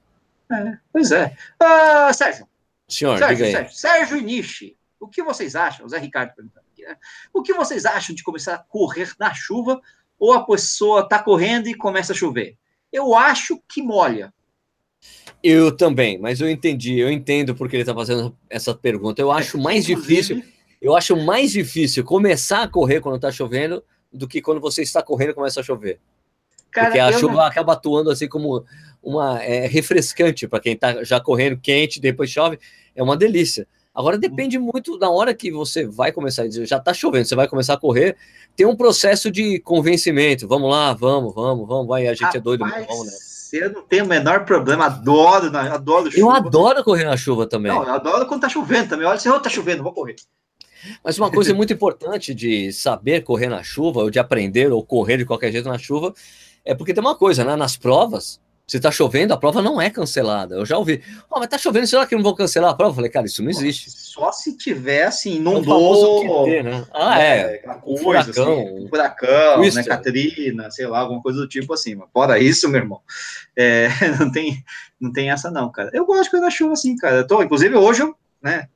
É, pois é. Ah, Sérgio, Senhor, Sérgio, Sérgio, Sérgio e Nishi, o que vocês acham? O Zé Ricardo perguntando aqui, né? O que vocês acham de começar a correr na chuva ou a pessoa está correndo e começa a chover? Eu acho que molha. Eu também, mas eu entendi, eu entendo porque ele está fazendo essa pergunta. Eu acho mais difícil, eu acho mais difícil começar a correr quando está chovendo do que quando você está correndo e começa a chover. Cara, porque a chuva não... acaba atuando assim como uma é, refrescante para quem está já correndo quente, depois chove é uma delícia. Agora depende muito da hora que você vai começar a dizer, já tá chovendo, você vai começar a correr, tem um processo de convencimento. Vamos lá, vamos, vamos, vamos, vai, a gente Rapaz, é doido, vamos, né? Eu não tenho o menor problema, adoro, adoro chuva. Eu adoro correr na chuva também. Não, eu adoro quando tá chovendo também. Olha, se assim, oh, tá chovendo, vou correr. Mas uma coisa muito importante de saber correr na chuva, ou de aprender, ou correr de qualquer jeito na chuva, é porque tem uma coisa, né? Nas provas, se tá chovendo, a prova não é cancelada. Eu já ouvi. Oh, mas tá chovendo, será que não vão cancelar a prova? Eu falei, cara, isso não existe. Só se tiver, assim, inundou. É né? Ah, é. é um furacão. Assim, um furacão, né? Catrina, sei lá, alguma coisa do tipo assim. Mas fora isso, meu irmão, é, *laughs* não, tem, não tem essa não, cara. Eu gosto de correr na chuva assim, cara. Eu tô, inclusive, hoje eu, né,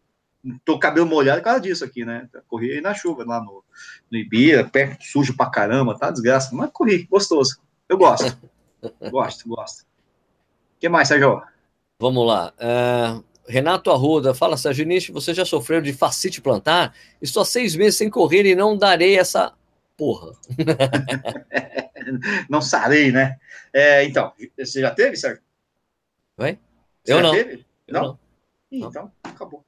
tô com cabelo molhado por causa disso aqui, né? Corri aí na chuva, lá no, no Ibira, perto, sujo pra caramba, tá desgraça. Mas corri, gostoso. Eu gosto. *laughs* gosto, gosto. O que mais, Sérgio? Vamos lá. Uh, Renato Arruda, fala, Sérgio Nish, você já sofreu de facite plantar? Estou há seis meses sem correr e não darei essa porra. *laughs* não sarei, né? É, então, você já teve, Sérgio? Oi? Você eu não. Teve? Eu não? não. Então, acabou.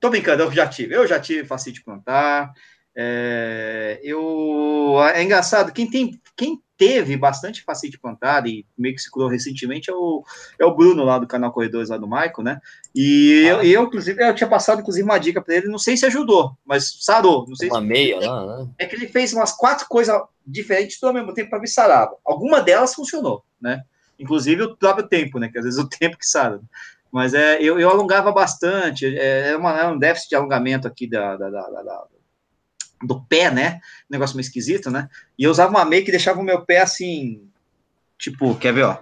Tô brincando, eu já tive. Eu já tive facite plantar. É, eu, é engraçado, quem tem, quem teve bastante facete plantar e meio que se curou recentemente é o, é o Bruno lá do canal Corredores lá do Michael, né? E ah. eu, eu, inclusive, eu tinha passado, inclusive, uma dica para ele, não sei se ajudou, mas sarou. Não sei uma se... meia lá, né? É que ele fez umas quatro coisas diferentes tudo ao mesmo tempo para ver sarava. Alguma delas funcionou, né? Inclusive o próprio tempo, né? Que às vezes o *laughs* tempo que sara. Mas é, eu, eu alongava bastante, é, é, uma, é um déficit de alongamento aqui da, da, da, da do pé, né? negócio meio esquisito, né? E eu usava uma meia que deixava o meu pé assim, tipo, quer ver, ó?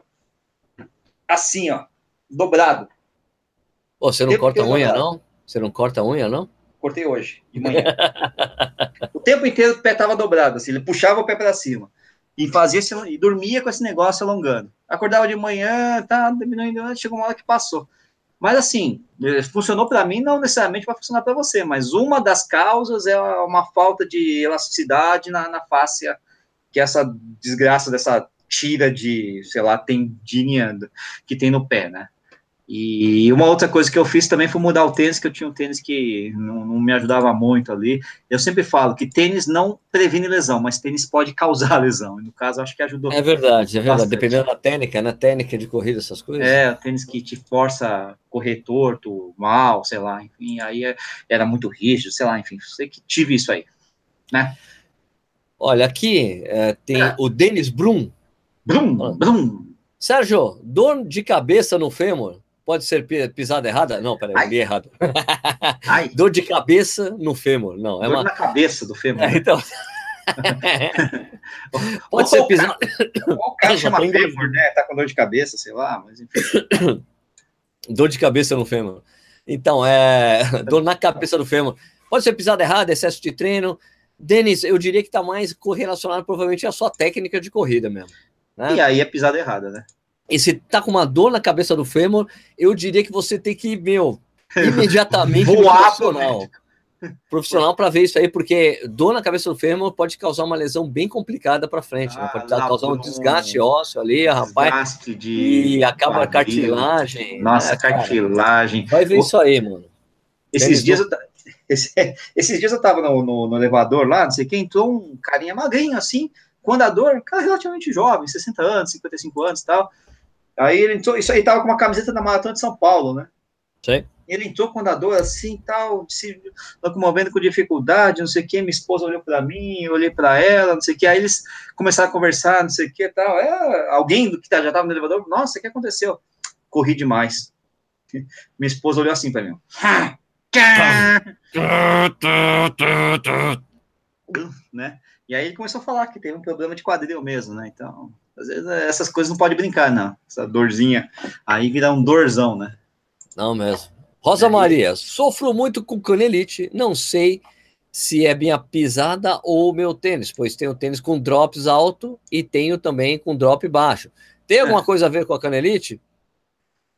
Assim, ó, dobrado. Pô, você não corta a unha, dobrado. não? Você não corta a unha, não? Cortei hoje, de manhã. o tempo inteiro o pé tava dobrado, assim, ele puxava o pé para cima. E fazia esse, e dormia com esse negócio alongando. Acordava de manhã, tá, diminuindo, chegou uma hora que passou. Mas assim, eh, funcionou para mim, não necessariamente vai funcionar para você, mas uma das causas é uma falta de elasticidade na, na que é essa desgraça dessa tira de, sei lá, tendinha que tem no pé, né? E uma outra coisa que eu fiz também foi mudar o tênis, que eu tinha um tênis que não, não, me ajudava muito ali. Eu sempre falo que tênis não previne lesão, mas tênis pode causar *laughs* lesão. E no caso, acho que ajudou. É verdade, é verdade. Bastante. Dependendo da técnica, né? Técnica de corrida, essas coisas. É, tênis que te força a correr torto, mal, sei lá, enfim, aí é, era muito rígido, sei lá, enfim, sei que tive isso aí, né? Olha, aqui é, tem é. o Denis Brum. Brum, Brum. Sérgio, dor de cabeça no fêmur Pode ser pisada errada? Não, peraí, eu li errado. *laughs* Ai. Dor de cabeça no fêmur. Não, é Dor uma... na cabeça do fêmur. É, então... *laughs* Pode ser pisada. O cara chama fêmur, né? Tá com dor de cabeça, sei lá, mas enfim. *coughs* Dor de cabeça no fêmur. Então, é *laughs* dor na cabeça do fêmur. Pode ser pisada errada, excesso de treino. Denis, eu diria que está mais correlacionado provavelmente à sua técnica de corrida mesmo. Né? E aí é pisada errada, né? E se tá com uma dor na cabeça do fêmur, eu diria que você tem que, meu, imediatamente *laughs* voar profissional. Profissional para ver isso aí, porque dor na cabeça do fêmur pode causar uma lesão bem complicada para frente, né? ah, né? pode causar um desgaste ósseo ali, rapaz. De e acaba a cartilagem. Nossa, né, cartilagem. Vai ver o... isso aí, mano. Esses dias, eu, esse, *laughs* esses dias eu tava no, no, no, elevador lá, não sei quem, entrou um carinha magrinho assim, com andador, cara relativamente jovem, 60 anos, 55 anos e tal. Aí ele entrou, isso aí tava com uma camiseta da Maratona de São Paulo, né? Sim. Ele entrou com o andador assim, tal, se locomovendo com dificuldade, não sei o que. Minha esposa olhou para mim, eu olhei para ela, não sei o que. Aí eles começaram a conversar, não sei o que, tal. É, alguém que tá, já estava no elevador, nossa, o que aconteceu? Corri demais. Minha esposa olhou assim para mim. *laughs* *laughs* né? E aí ele começou a falar que teve um problema de quadril mesmo, né? Então, às vezes essas coisas não pode brincar, não. Essa dorzinha aí vira um dorzão, né? Não mesmo. Rosa Maria, sofro muito com canelite, não sei se é minha pisada ou meu tênis, pois tenho tênis com drops alto e tenho também com drop baixo. Tem alguma é. coisa a ver com a canelite?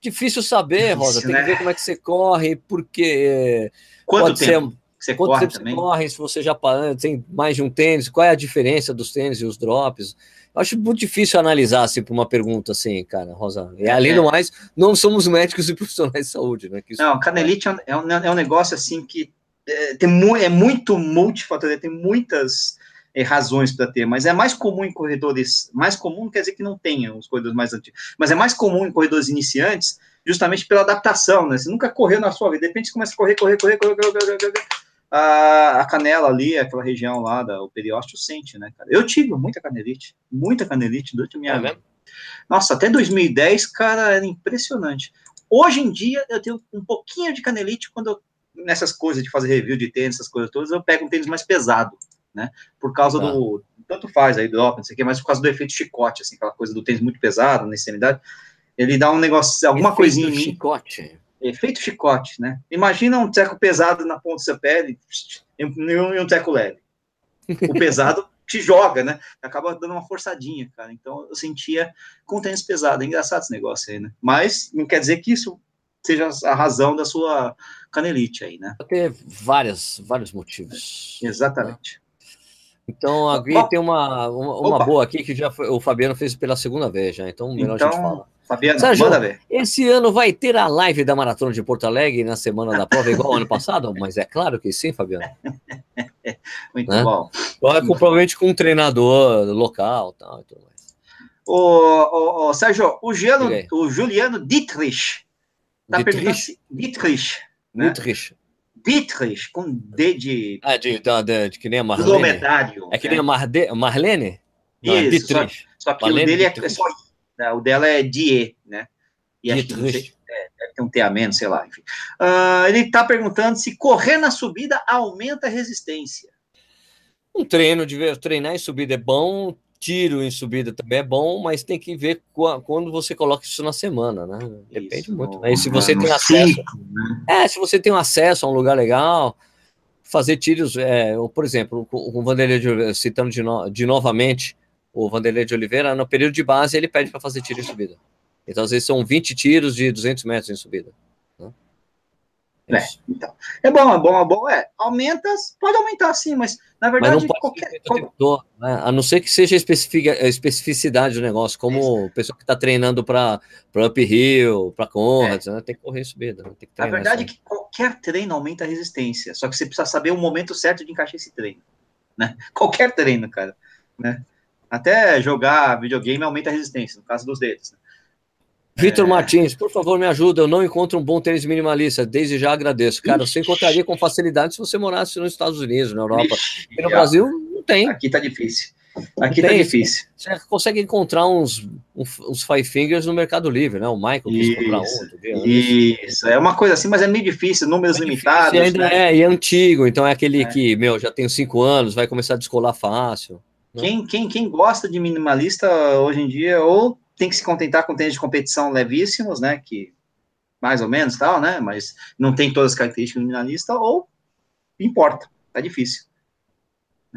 Difícil saber, Rosa. Tem né? que ver como é que você corre, porque Quanto tempo? ser você Quanto corre tempo também? você corre, se você já tem mais de um tênis, qual é a diferença dos tênis e os drops? Eu acho muito difícil analisar assim para uma pergunta assim, cara, Rosa. E além é. do mais, não somos médicos e *laughs* profissionais de saúde, né? não, é. canelite é um, é um negócio assim que é, tem mu é muito multifatorial, tem muitas é, razões para ter, mas é mais comum em corredores, mais comum não quer dizer que não tenha os corredores mais antigos, mas é mais comum em corredores iniciantes, justamente pela adaptação, né? Você nunca correu na sua vida, de repente você começa a correr, correr, correr, correr, correr, correr, correr, correr a, a canela ali, aquela região lá, da, o periósteo sente, né, cara? Eu tive muita canelite, muita canelite durante a minha é vida. Nossa, até 2010, cara, era impressionante. Hoje em dia, eu tenho um pouquinho de canelite quando eu, nessas coisas de fazer review de tênis, essas coisas todas, eu pego um tênis mais pesado, né? Por causa ah. do. Tanto faz aí, drop, não sei o quê, mas por causa do efeito chicote, assim, aquela coisa do tênis muito pesado, na extremidade. Ele dá um negócio, alguma efeito coisinha. Chicote efeito chicote, né? Imagina um teco pesado na ponta da sua pele e um, um teco leve. O pesado te joga, né? Acaba dando uma forçadinha, cara. Então eu sentia com tênis pesado. É engraçado esse negócio aí, né? Mas não quer dizer que isso seja a razão da sua canelite aí, né? Ter várias, vários motivos. Exatamente. Então, a Gui tem uma, uma, uma boa aqui que já foi, o Fabiano fez pela segunda vez já, então melhor então, a gente então, fala. Fabiano, Sérgio, manda ver. Esse ano vai ter a live da Maratona de Porto Alegre na semana da prova, igual ano passado? Mas é claro que sim, Fabiano. *laughs* Muito né? bom. Com, provavelmente com um treinador local tal, e tudo mais. O, o, o Sérgio, o, Giano, o Juliano Dietrich tá Dietrich? Dietrich, né? Dietrich. Dietrich, com D de. Ah, de, de, de, de que nem a Marlene. É que nem a Marde, Marlene? Não, Isso, Dietrich. Só, só que Marlene o dele é, é só né? O dela é Die, né? E acho que é, deve ter um T a menos, sei lá. Enfim. Uh, ele está perguntando se correr na subida aumenta a resistência. Um treino de ver, treinar em subida é bom, tiro em subida também é bom, mas tem que ver quando você coloca isso na semana, né? Depende isso, muito. Né? E se você tem acesso, né? é, se você tem acesso a um lugar legal, fazer tiros, é, por exemplo, o Vanderlei citando de, no, de novamente o Vanderlei de Oliveira, no período de base, ele pede para fazer tiro em subida. Então, às vezes, são 20 tiros de 200 metros em subida. Né? É, então. É bom, é bom, é bom. É, aumenta, pode aumentar sim, mas na verdade. Mas não pode qualquer. Todo, né? A não ser que seja a especificidade do negócio, como o pessoa que está treinando para uphill, para Conrads, é. né? tem que correr subida. Né? Tem que na verdade, é que qualquer treino aumenta a resistência, só que você precisa saber o momento certo de encaixar esse treino. Né? Qualquer treino, cara. Né? Até jogar videogame aumenta a resistência, no caso dos dedos. Né? Vitor é... Martins, por favor, me ajuda. Eu não encontro um bom tênis minimalista. Desde já agradeço. Cara, você encontraria com facilidade se você morasse nos Estados Unidos, na Europa. Ixi, no Brasil, não tem. Aqui tá difícil. Aqui tá difícil. Você consegue encontrar uns, uns Five Fingers no Mercado Livre, né? O Michael quis isso, comprar um. Isso, é uma coisa assim, mas é meio difícil, números é limitados. E ainda né? é, e é antigo, então é aquele é. que, meu, já tem cinco anos, vai começar a descolar fácil. Quem, quem, quem gosta de minimalista hoje em dia, ou tem que se contentar com tênis de competição levíssimos, né, que mais ou menos tal, né, mas não tem todas as características do minimalista, ou importa. Tá difícil.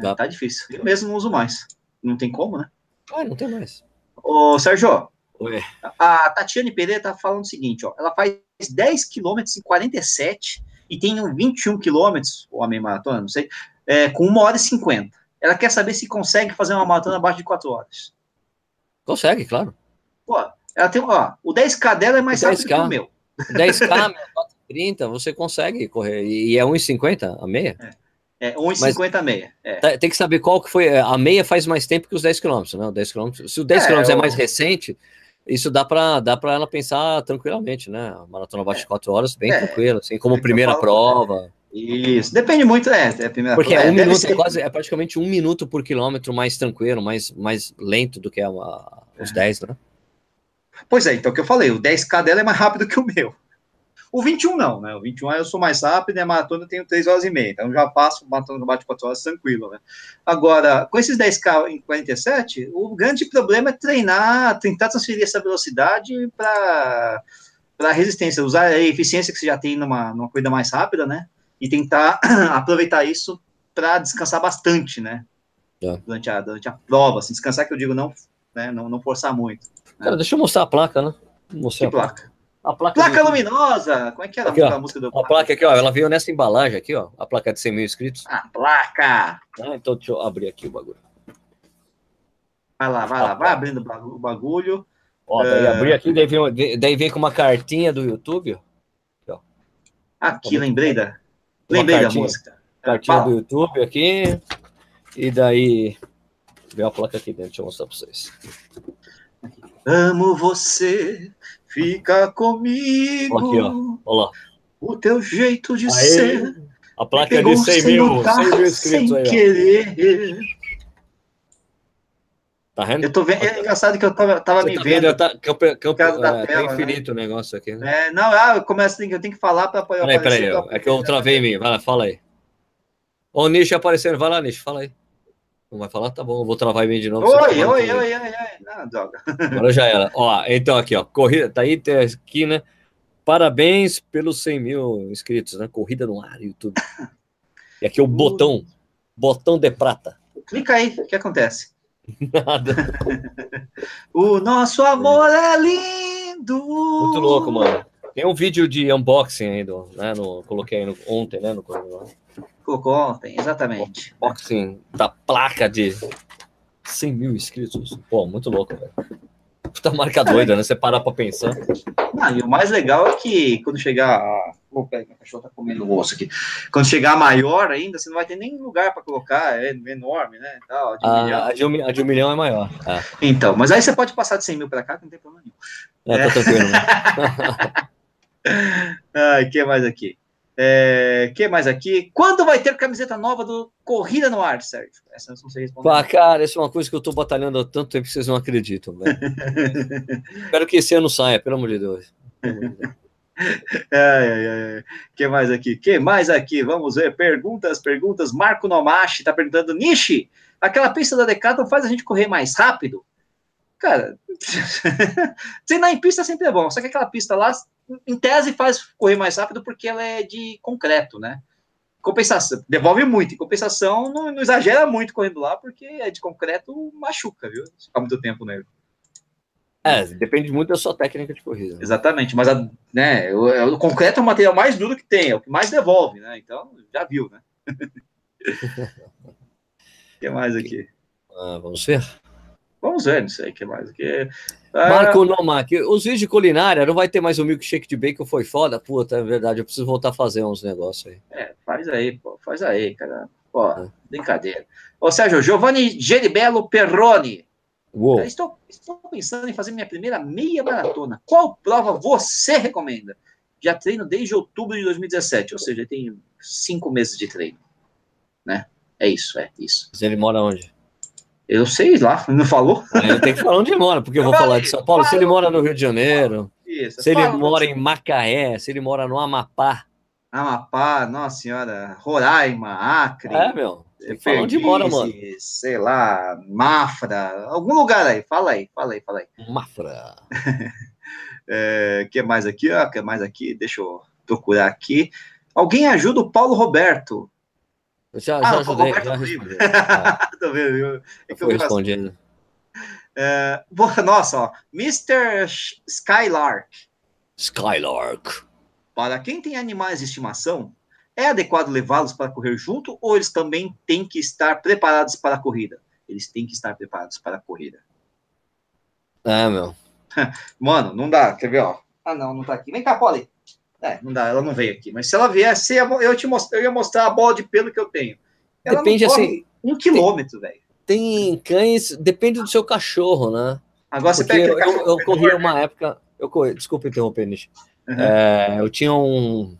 Tá. Tá difícil. Eu mesmo não uso mais. Não tem como, né? Ah, não tem mais. Ô, Sérgio, Ué. a Tatiane Pereira tá falando o seguinte, ó. Ela faz 10 quilômetros em 47 e tem um 21 quilômetros, ou a meia maratona, não sei, é, com 1 hora e 50. Ela quer saber se consegue fazer uma maratona abaixo de 4 horas. Consegue, claro. Pô, ela tem, ó, o 10K dela é mais rápido que 10K. o meu. 10K, 430, você consegue correr. E é 1,50 a meia? É 1,50 a meia. É. Tá- Tem que saber qual que foi. A meia faz mais tempo que os 10 km, né? O 10 km. Se o 10 É, km é eu- mais recente, isso dá para dá pra ela pensar tranquilamente, né? A maratona abaixo de 4 horas, bem É. tranquila, assim, como É eu primeira falo, prova. Isso. Depende muito, é. é a primeira Porque é um minuto, ser- é quase, é praticamente um minuto por quilômetro mais tranquilo, mais, mais lento do que a- a- os 10, né? Pois é, então o que eu falei, o 10K dela é mais rápido que o meu. O 21 não, né? O 21 aí eu sou mais rápido a maratona eu tenho 3 horas e meia. Então já passo maratona bate 4 horas tranquilo, né? Agora, com esses 10K em 47, o grande problema é treinar, tentar transferir essa velocidade para a resistência, usar a eficiência que você já tem numa, numa corrida mais rápida, né? E tentar *clears throat* aproveitar isso para descansar bastante, né? É. Durante, a, durante a prova, assim, descansar que eu digo não, né? não, não forçar muito. Cara, deixa eu mostrar a placa, né? Vou Que Mostrar a placa. placa? A placa, Placa do- luminosa! Como é que era Aqui, a música do a placa aqui, ó, ela veio nessa embalagem aqui, ó, a placa de 100 mil inscritos. A placa! Ah, então deixa eu abrir aqui o bagulho. Vai lá, vai lá, vai abrindo o bagu- o bagulho. Ó, daí É. abri aqui, daí vem, daí vem com uma cartinha do YouTube, ó. Aqui, lembrei da. Lembrei da cartinha. música. Cartinha Fala. do YouTube aqui. E daí veio a placa aqui dentro, deixa eu mostrar pra vocês. Amo você, fica comigo. Aqui, ó. Olha lá. O teu jeito de Aê, ser. A placa é de 100 sem mil, lutar, 100 mil sem inscritos aí, ó. querer. Tá vendo? Eu tô vendo. É engraçado que eu tava, tava me tá vendo. vendo? Tá, campo, campo, é, tá tela, né? infinito o negócio aqui, né? É, não, ah, eu começo, eu tenho que falar para apoiar Peraí, peraí, é que eu travei em mim. Vai lá, fala aí. Ó, o Nish aparecendo, vai lá, Nish, fala aí. Não vai falar? Tá bom, eu vou travar em mim de novo. Oi, tá oi, oi, oi, oi. Não, droga. Agora já era. Ó, então aqui, ó, corrida, tá aí tem aqui, né? Parabéns pelos 100 mil inscritos, né? Corrida no ar, YouTube. *laughs* E aqui o botão, botão de prata. Clica aí, o que acontece? *laughs* Nada. *laughs* O nosso amor é lindo. Muito louco, mano. Tem um vídeo de unboxing aí, do, né? No, coloquei no- ontem, né? No, no Colocou ontem, exatamente. unboxing da placa de 100 mil inscritos. Pô, muito louco, velho. *laughs* Puta marca doida, né? Você parar pra pensar. Ah, e o mais legal é que quando chegar. a- Opa, meu cachorro tá comendo o osso aqui. Quando chegar maior ainda, você não vai ter nem lugar para colocar, é enorme, né? Tal, de um milhão. A, a, de um, a de um milhão é maior. É, Então, mas aí você pode passar de 100 mil para cá, que não tem problema nenhum. é, tá tranquilo, né? *laughs* Ai, que mais aqui? É, que mais aqui? Quando vai ter camiseta nova do Corrida no Ar, Sérgio? Essa eu não sei responder. Cara, isso é uma coisa que eu tô batalhando há tanto tempo que vocês não acreditam, velho. *laughs* Espero que esse ano saia, pelo amor de Deus. Pelo amor de Deus. *laughs* Ai, ai, ai. que mais aqui? que mais aqui? Vamos ver. Perguntas, perguntas. Marco Nomashi tá perguntando: Nishi, aquela pista da Decathlon faz a gente correr mais rápido? Cara, *laughs* treinar em pista sempre é bom, só que aquela pista lá, em tese, faz correr mais rápido porque ela é de concreto, né? Compensação, devolve muito. Em compensação, não, não exagera muito correndo lá, porque é de concreto, machuca, viu? Ficar muito tempo nele. É, depende muito da sua técnica de corrida. né? Exatamente, mas a, né, o, o concreto é o material mais duro que tem, é o que mais devolve, né? Então, já viu, né? *laughs* O que mais aqui? Ah, vamos ver. Vamos ver, não sei o que mais aqui. Ah, Marco Nomak, os vídeos de culinária, não vai ter mais o milkshake de bacon, foi foda? Puta, é verdade, eu preciso voltar a fazer uns negócios aí. é, faz aí, pô, faz aí, cara. Pô, É. brincadeira. Ô, Sérgio, Giovanni Geribello Perrone. Uou, Eu Estou, estou pensando em fazer minha primeira meia maratona. Qual prova você recomenda? Já treino desde outubro de 2017, ou seja, tenho cinco meses de treino. Né? É isso, é isso. mas ele mora onde? Eu sei lá, não falou? Ah, eu tenho que falar onde ele mora, porque eu vou falar de São Paulo. Se ele mora no Rio de Janeiro, Isso. se ele fala, mora em Macaé, se ele mora no Amapá. Amapá, Nossa Senhora, Roraima, Acre, É, meu. Tem que falar onde mora, mano. Sei lá, Mafra, algum lugar aí. Fala aí, fala aí, fala aí. Mafra. *laughs* É, que mais aqui? O que mais aqui? Deixa eu procurar aqui. Alguém ajuda o Paulo Roberto. Já, ah, já ajudei, já respondi. Ah, *laughs* Tô vendo. É que eu respondido. É, nossa, ó, Mr. Skylark. Skylark. Para quem tem animais de estimação, é adequado levá-los para correr junto ou eles também têm que estar preparados para a corrida? Eles têm que estar preparados para a corrida. É, meu. *laughs* Mano, não dá. Quer ver, ó? Ah, não, não tá aqui. Vem cá, Polly. É, não dá, ela não veio aqui. Mas se ela viesse, eu, te most... eu ia mostrar a bola de pelo que eu tenho. Ela Depende, assim. Um quilômetro, velho. Tem cães, depende do seu cachorro, né? Agora você pega eu, eu, eu corri uma época. Eu corri, desculpa interromper, Nish. Uhum. É, eu tinha um.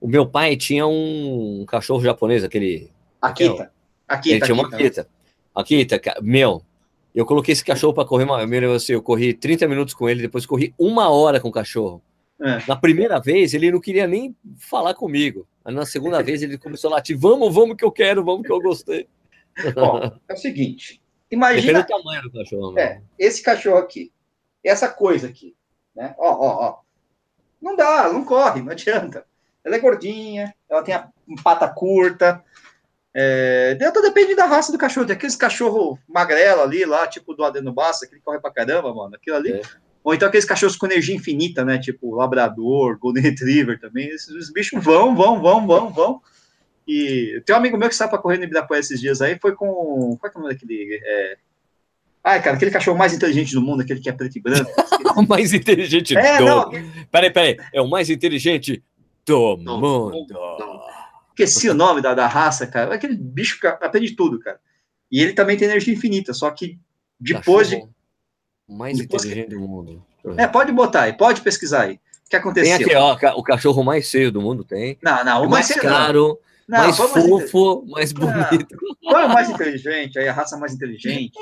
O meu pai tinha um cachorro japonês, aquele. Akita. Akita. Ele tinha uma Akita. Akita, meu. Eu coloquei esse cachorro para correr uma. Eu, assim, eu corri 30 minutos com ele, depois corri uma hora com o cachorro. É. Na primeira vez, ele não queria nem falar comigo. Na segunda *laughs* vez, ele começou a latir: vamos, vamos que eu quero, vamos que eu gostei. Ó, *laughs* é o seguinte: imagina. Depende tamanho do cachorro. É, esse cachorro aqui, essa coisa aqui, né? Ó, ó, ó. Não dá, não corre, não adianta. Ela é gordinha, ela tem a pata curta. É, tudo depende da raça do cachorro. Tem aqueles cachorro magrelo ali, lá, tipo do Adeno Bassa, que corre pra caramba, mano. Aquilo ali. É. Ou então aqueles cachorros com energia infinita, né? Tipo Labrador, Golden Retriever também. Esses bichos vão, vão, vão, vão, vão. E tem um amigo meu que estava correr no Ibirapuera esses dias aí, foi com. Qual é, é o nome daquele? É... Ai, cara, aquele cachorro mais inteligente do mundo, aquele que é preto e branco. *laughs* o mais inteligente é, do. Não, Peraí, peraí. É o mais inteligente do, do mundo. mundo. Esqueci o nome da, da raça, cara. Aquele bicho aprende tudo, cara. E ele também tem energia infinita, só que depois de mais Depois inteligente que... do mundo. É, pode botar aí, pode pesquisar aí. O que aconteceu? Tem aqui, ó, o cachorro mais feio do mundo tem. Não, não, o mais, mais caro, não. mais não, fofo, mais, mais bonito. Qual é o mais inteligente? Aí a raça mais inteligente.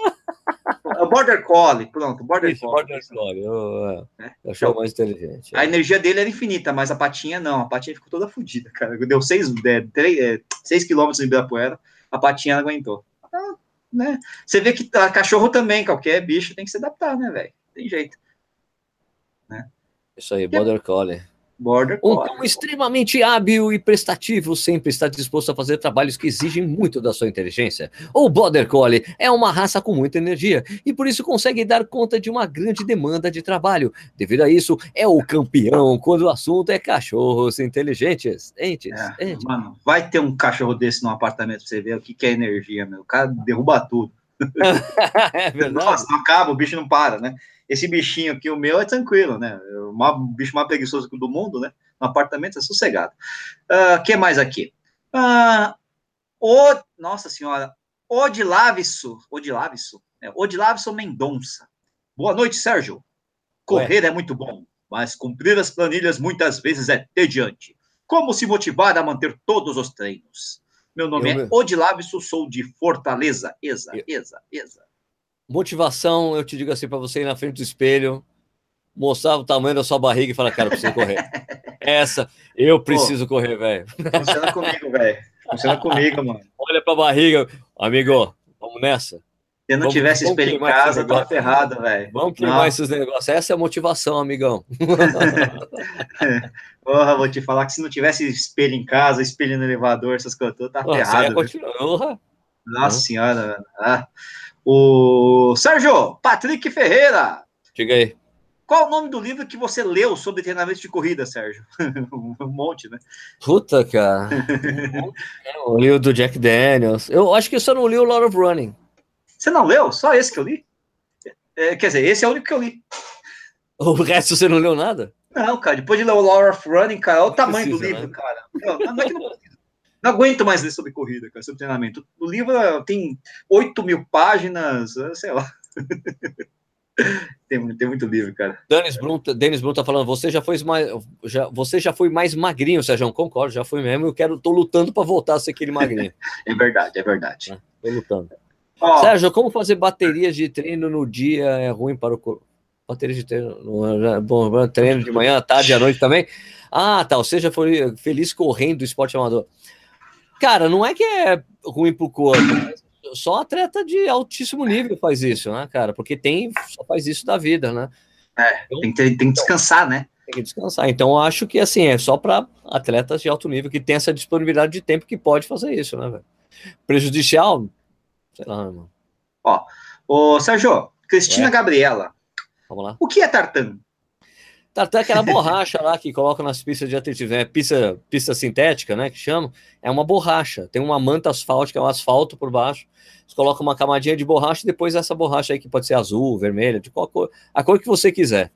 É o Border Collie, pronto, Border Isso, Collie. Border Collie, oh, é. cachorro mais inteligente. A é. energia dele era infinita, mas a patinha não, a patinha ficou toda fodida, cara. Deu 6 é, seis, quilômetros de Ibirapuera, a patinha não aguentou. Né? Você vê que tá, cachorro também, qualquer bicho tem que se adaptar, né, velho? Tem jeito. Né? Isso aí, Border Collie. Border um cão extremamente hábil e prestativo, sempre está disposto a fazer trabalhos que exigem muito da sua inteligência. O Border Collie é uma raça com muita energia e por isso consegue dar conta de uma grande demanda de trabalho. Devido a isso, é o campeão quando o assunto é cachorros inteligentes. Entes, é, entes. Mano, vai ter um cachorro desse no apartamento pra você ver o que, que é energia, meu. O cara derruba tudo. *laughs* é verdade. Nossa, não acaba, o bicho não para, né? Esse bichinho aqui, o meu, é tranquilo, né? O bicho mais preguiçoso do mundo, né? No apartamento é sossegado. O uh, ah, que mais aqui? Uh, o, nossa senhora, Odilaviso, Odilaviso, é, Odilaviso Mendonça. Boa noite, Sérgio. Correr Ué. é muito bom, mas cumprir as planilhas muitas vezes é tediante. Como se motivar a manter todos os treinos? Meu nome eu... é Odilaviso, sou de Fortaleza. Exa, exa, exa. Motivação, eu te digo assim para você ir na frente do espelho, mostrar o tamanho da sua barriga e falar, cara, eu preciso correr. *laughs* Essa, eu preciso Pô, correr, velho. Funciona comigo, velho. Funciona comigo, mano. Olha pra barriga, amigo, vamos nessa. Se não vamos, tivesse espelho em casa, tá ferrado, velho. Vamos queimar não. esses negócios. Essa é a motivação, amigão. *laughs* Porra, vou te falar que se não tivesse espelho em casa, espelho no elevador, essas coisas, tá Porra, ferrado. Nossa senhora, Ah. O Sérgio, Patrick Ferreira. Diga aí. Qual o nome do livro que você leu sobre treinamento de corrida, Sérgio? *laughs* um monte, né? Puta, cara. *laughs* o livro do Jack Daniels. Eu acho que eu só não li o Lord of Running. Você não leu? Só esse que eu li? É, quer dizer, esse é o único que eu li. O resto você não leu nada? Não, cara. Depois de ler o Lord of Running, cara, olha o tamanho precisa, do livro, né? cara. Não, não é não não aguento mais ler sobre corrida, cara, sobre treinamento. O livro tem 8 mil páginas, sei lá. *laughs* tem, tem muito livro, cara. Denis Brum, Denis Brum tá falando, você já foi mais, já, você já foi mais magrinho, Sérgio, concordo, já foi mesmo, eu quero, tô lutando para voltar a ser aquele magrinho. *laughs* é verdade, é verdade. É, tô lutando. Oh. Sérgio, como fazer baterias de treino no dia é ruim para o corpo? Baterias de treino, é bom, treino de manhã, tarde à noite também? Ah, tá, você já foi feliz correndo do esporte amador. Cara, não é que é ruim pro corpo, só atleta de altíssimo nível faz isso, né, cara? Porque tem, só faz isso da vida, né? É, então, tem, que, tem que descansar, né? Tem que descansar. Então, eu acho que, assim, é só para atletas de alto nível que tem essa disponibilidade de tempo que pode fazer isso, né, velho? prejudicial, sei lá, mano. Ó, ô Sérgio, Cristina Ué? Gabriela. Vamos lá. O que é tartan? Tartan é aquela *laughs* borracha lá que colocam nas pistas de atletismo. É pista, pista sintética, né? Que chama. É uma borracha. Tem uma manta asfáltica, é um asfalto por baixo. Você coloca uma camadinha de borracha e depois essa borracha aí que pode ser azul, vermelha, de qual cor, a cor que você quiser.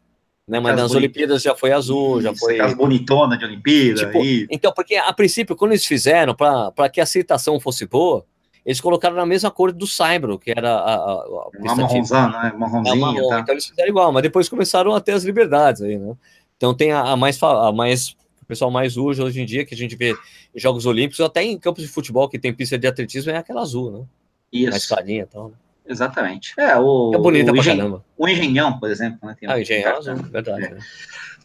Né? Mas nas Olimpíadas já foi azul, Isso, já foi. Aquelas bonitona de Olimpíada. Tipo, então, porque a princípio, quando eles fizeram, para que a aceitação fosse boa, eles colocaram na mesma cor do Saibro, que era a. a, a uma marronzão, né? Marronzinha. É marrom, tá. Então eles fizeram igual, mas depois começaram a ter as liberdades aí, né? Então tem a, a mais. A mais o pessoal mais usa hoje em dia, que a gente vê em Jogos Olímpicos, até em campos de futebol que tem pista de atletismo, é aquela azul, né? Isso. Mais clarinha e tal. Né? Exatamente. É, o, é bonita o pra caramba. O Engenhão, por exemplo. Né, ah, o Engenhão, um verdade. É,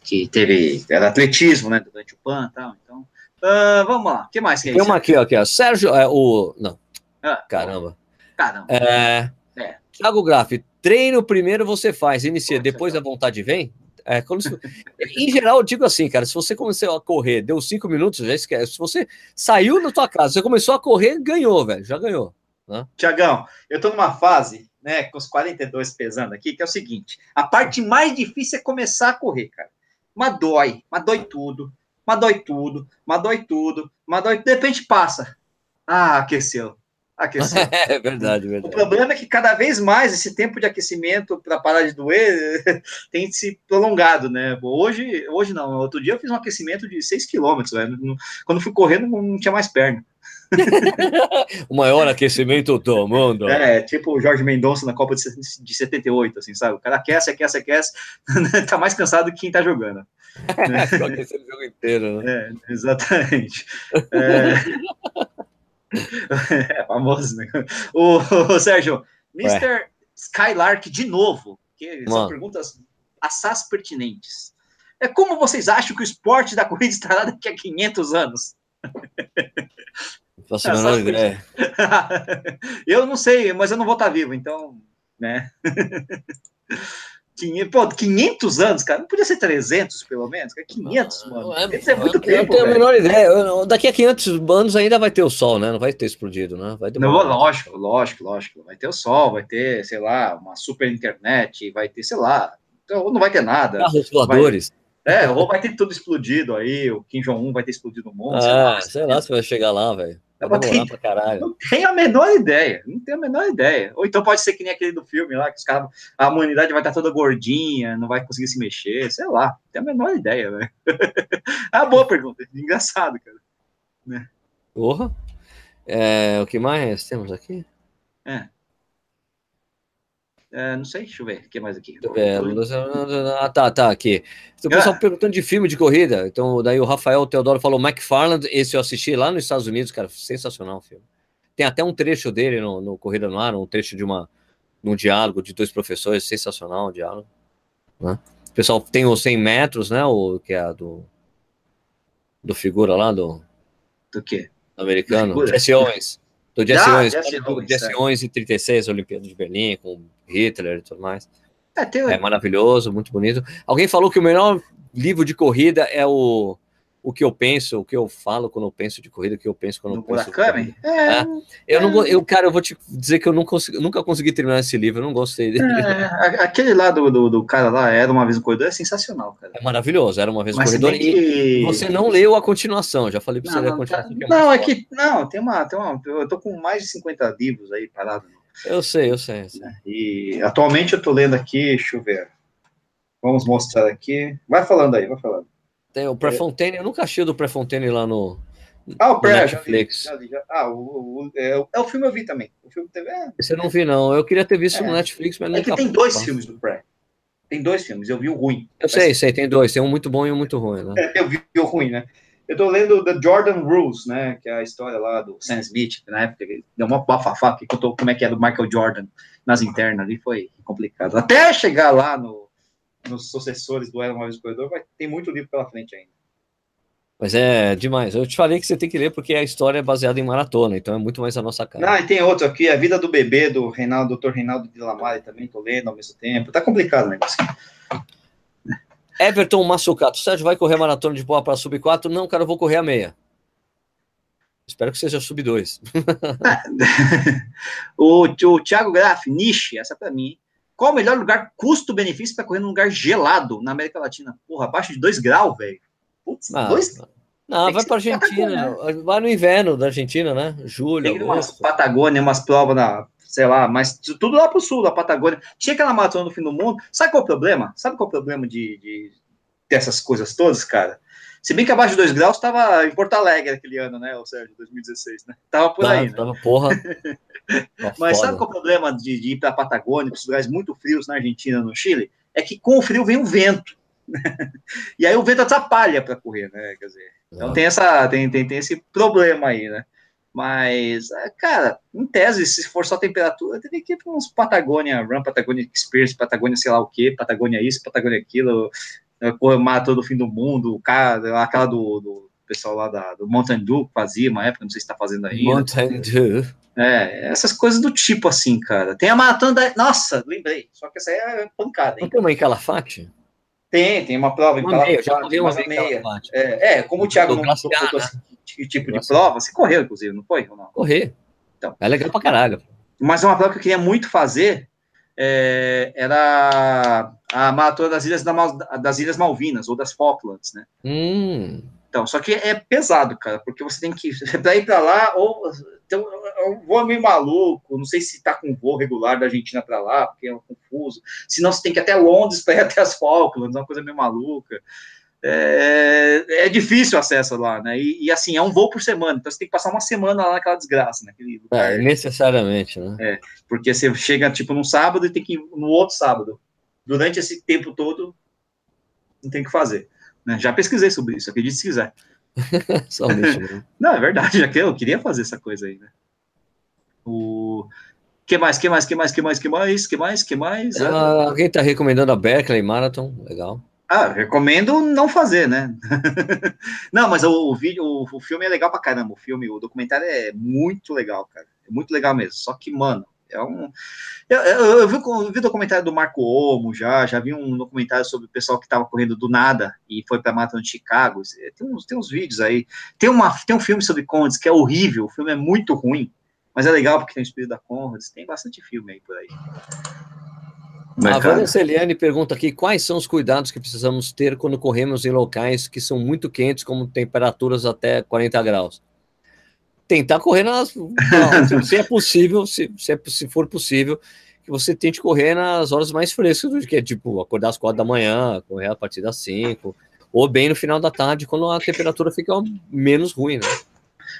Que teve, era atletismo, né, durante o PAN e tal, então... Uh, vamos lá, o que mais que é Tem uma aqui, ó, aqui, ó. Sérgio, é, o... Não, ah, caramba. Caramba. É... é. Thiago Graff, treino primeiro você faz, inicia, depois a vontade vem? É, se... em geral, eu digo assim, cara, se você começou a correr, deu cinco minutos, já esquece. Se você saiu da tua casa, você começou a correr, ganhou, velho, já ganhou. Né? Tiagão, eu tô numa fase, né, com os 42 pesando aqui, que é o seguinte: a parte mais difícil é começar a correr, cara. Mas dói, mas dói tudo, mas dói tudo, mas dói tudo, mas dói, de repente passa. Ah, aqueceu. Aqueceu. *laughs* É verdade, verdade. O problema é que cada vez mais esse tempo de aquecimento para parar de doer *laughs* tem se prolongado, né? Hoje, hoje não, outro dia eu fiz um aquecimento de 6 quilômetros, quando fui correndo não tinha mais perna. *laughs* o maior aquecimento do mundo. É, tipo o Jorge Mendonça na Copa de 78, assim, sabe? O cara aquece, aquece, aquece, tá mais cansado que quem tá jogando. Né? o jogo inteiro, né? É, exatamente. É... *laughs* é famoso, né? O, o Sérgio, Mr. Ué. Skylark de novo, que são Mano. perguntas assaz pertinentes. É como vocês acham que o esporte da corrida estará daqui a 500 anos? Faço menor ideia. eu não sei, mas eu não vou estar vivo, então, né? Pô, 500 anos, cara, não podia ser 300 pelo menos, 500, ah, mano. É, é muito tempo. Eu tenho velho. a menor ideia. Eu, daqui a 500 anos ainda vai ter o sol, né? Não vai ter explodido, né? Vai não, lógico, lógico, lógico. Vai ter o sol, vai ter, sei lá, uma super internet, vai ter, sei lá, então, não vai ter nada. Carros voadores. Vai, é, ou vai ter tudo explodido aí, o Kim Jong-un vai ter explodido no mundo. Ah, sei lá, sei lá se vai chegar lá, velho. Vai tem, pra caralho. Não tem a menor ideia. Não tem a menor ideia. Ou então pode ser que nem aquele do filme lá, que os caras, a humanidade vai estar toda gordinha, não vai conseguir se mexer, sei lá. Não tem a menor ideia, velho. é *laughs* uma boa pergunta. Engraçado, cara. Né? Porra. É, o que mais temos aqui? É. É, não sei, deixa eu ver. O que mais aqui? É, ah, tá, tá, aqui. O pessoal ah. perguntando de filme de corrida. Então, daí o Rafael Teodoro falou McFarland. Esse eu assisti lá nos Estados Unidos, cara. Sensacional o filme. Tem até um trecho dele no, no Corrida no Ar, um trecho de uma, um diálogo de dois professores. Sensacional o diálogo. Né? O pessoal tem os 100 metros, né? O que é a do. Do figura lá, do. Do quê? Do americano. Jesse Owens. Do Jesse Owens. Jesse Owens, Owens em 36, Olimpíada de Berlim, com Hitler e tudo mais. É, tem... é maravilhoso, muito bonito. Alguém falou que o melhor livro de corrida é o o que eu penso, o que eu falo quando eu penso de corrida, o que eu penso quando no eu penso. Murakami? É, é, eu não, eu cara, eu vou te dizer que eu não consegui, nunca consegui terminar esse livro, eu não gostei dele. É, aquele lá do, do, do, cara lá, era uma vez um corredor, é sensacional, cara. É maravilhoso, era uma vez um corredor que... e você não leu a continuação, já falei para você ler a continuação. Tá, não, é que não, tem uma, tem uma, eu tô com mais de 50 livros aí parado eu sei, eu sei. Eu sei. E atualmente eu tô lendo aqui, deixa eu ver. Vamos mostrar aqui. Vai falando aí, vai falando. Tem o Prefontaine, eu nunca achei do Prefontaine lá no, ah, o Netflix. Já vi, já vi, já. Ah, o, o, é, é, o filme eu vi também. O filme teve, é... Você não vi, não. Eu queria ter visto é. no Netflix, mas não. É que tem dois filmes do Pré. Tem dois filmes, eu vi o ruim. Eu sei, sei, tem dois. Tem um muito bom e um muito ruim, né? É, *laughs* eu vi o ruim, né? Eu tô lendo The Jordan Rules, né? Que é a história lá do Sam Smith, que na época deu uma bafafá que contou como é que é do Michael Jordan nas internas ali, foi complicado. Até chegar lá no, nos sucessores do Era Uma Vez Corredor, vai, tem muito livro pela frente ainda. Mas é demais. Eu te falei que você tem que ler porque a história é baseada em maratona, então é muito mais a nossa cara. Ah, e tem outro aqui, A Vida do Bebê, do Reinaldo, Dr. Reinaldo de Lamare, também tô lendo ao mesmo tempo. Tá complicado o negócio. Everton Massucato, Sérgio vai correr maratona de boa para sub 4? Não, cara, eu vou correr a meia. Espero que seja sub 2. *laughs* o, o Thiago Graff, niche, essa é para mim. Qual o melhor lugar custo-benefício para correr num lugar gelado na América Latina? Porra, abaixo de 2 graus, velho. Putz, ah, dois. Não, vai para Argentina. Vai no inverno da Argentina, né? Julho. Tem umas Patagônia, umas provas na, sei lá, mas tudo lá pro sul da Patagônia. Tinha aquela maratona no fim do mundo. Sabe qual é o problema? Sabe qual é o problema de, de dessas coisas todas, cara? Se bem que abaixo de 2 graus estava em Porto Alegre aquele ano, né, o Sérgio, 2016, né? Tava por aí, né? Tava, *laughs* porra. *laughs* Mas sabe qual é o problema de, de ir para a Patagônia, para lugares muito frios na Argentina, no Chile? É que com o frio vem o vento. *laughs* e aí o vento atrapalha para correr, né? Quer dizer, então tem, essa, tem, tem, tem esse problema aí, né? Mas, é, cara, em tese, se for só temperatura, teria que ir para uns Patagônia Run, Patagônia Experience, Patagônia sei lá o que, Patagônia isso, Patagônia aquilo, correr maratona do fim do mundo, aquela do, do pessoal lá da, do Mountain Dew fazia uma época, não sei se está fazendo ainda. Mountain Dew. É, essas coisas do tipo assim, cara. Tem a maratona da. Nossa, lembrei. Só que essa aí é pancada. Hein? Não tem uma em Calafate? Tem, tem uma prova uma em Calafate. Já corri uma meia. É, é, como o Thiago não botou esse tipo de prova, você correu, inclusive, não foi? Não? Correr. Então. É legal pra caralho. Mas uma prova que eu queria muito fazer, é, era a maratona das Ilhas, das Ilhas Malvinas, ou das Falklands, né? Hum. Então, só que é pesado, cara, porque você tem que, *laughs* para ir para lá, ou então, é um voo meio maluco, não sei se tá com voo regular da Argentina para lá, porque é confuso, senão você tem que ir até Londres para ir *laughs* até as Falklands, é uma coisa meio maluca. É, é, difícil o acesso lá, né? E, e, assim, é um voo por semana, então você tem que passar uma semana lá naquela desgraça, naquele lugar. É, necessariamente, né? É, porque você chega, tipo, num sábado e tem que ir no outro sábado. Durante esse tempo todo, não tem o que fazer. Né? Já pesquisei sobre isso, acredite se quiser. *laughs* Né? *laughs* Não, é verdade, já que eu queria fazer essa coisa aí, né? O que mais, que mais, que mais, que mais, que mais, que mais, que mais? Ah, alguém tá recomendando a Berkeley Marathon, legal. Ah, recomendo não fazer, né? *laughs* não, mas o, o vídeo, o, o, filme é legal pra caramba. O filme, o documentário é muito legal, cara. É muito legal mesmo. Só que, mano, é um. Eu, eu, eu, vi, eu vi o documentário do Marco Omo já, já vi um documentário sobre o pessoal que tava correndo do nada e foi pra Mata de Chicago. Tem uns, tem uns vídeos aí. Tem, uma, tem um filme sobre Condes que é horrível, o filme é muito ruim, mas é legal porque tem o espírito da Conrads. Tem bastante filme aí por aí. A Vanessa Eliane pergunta aqui quais são os cuidados que precisamos ter quando corremos em locais que são muito quentes, como temperaturas até 40 graus. Tentar correr nas. Não, se é possível, se, se, é, se for possível, que você tente correr nas horas mais frescas, do que é tipo acordar às quatro da manhã, correr a partir das 5, ou bem no final da tarde, quando a temperatura fica menos ruim, né?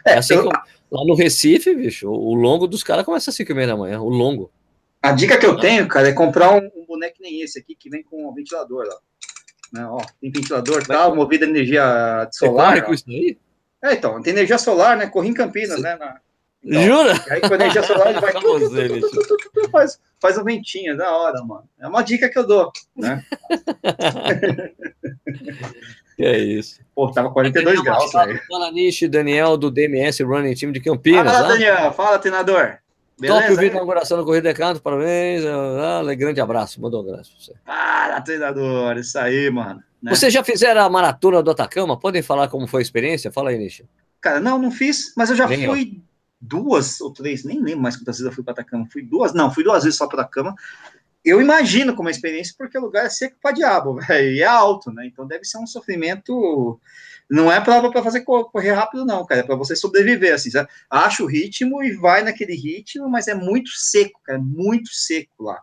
É, é assim eu... lá no Recife, bicho, o longo dos caras começa às 5 e meia da manhã, o longo. A dica que eu tenho, cara, é comprar um, um boneco nem esse aqui, que vem com um ventilador lá. Né, ó, tem ventilador tal, movido a energia solar. Você com isso aí? É, então, tem energia solar, né? Corri em Campinas, né? Na... Então, Jura? Aí com energia solar ele vai. tu, tu, tu, faz, faz um ventinho, da hora, mano. É uma dica que eu dou, né? *laughs* que é isso. Pô, tava 42 graus, velho. Fala, Nishi, Daniel, do DMS Running Team de Campinas. Fala, Daniel. Fala, treinador. Beleza? Top o vídeo inauguração do Corrida Decanto, parabéns. Ah, grande abraço, mandou um abraço pra você. Para, treinador, isso aí, mano. Né? Vocês já fizeram a maratona do Atacama? Podem falar como foi a experiência? Fala aí, Nisha. Cara, não, não fiz, mas eu já nem fui eu. duas ou três, nem lembro mais quantas vezes eu fui para Atacama. Fui duas, não, fui duas vezes só para Atacama. Eu imagino como é experiência, porque o lugar é seco para diabo, *laughs* velho, e é alto, né? Então deve ser um sofrimento não é prova para fazer correr rápido, não, cara. É para você sobreviver, assim. Sabe? Acha o ritmo e vai naquele ritmo, mas é muito seco, cara. Muito seco lá.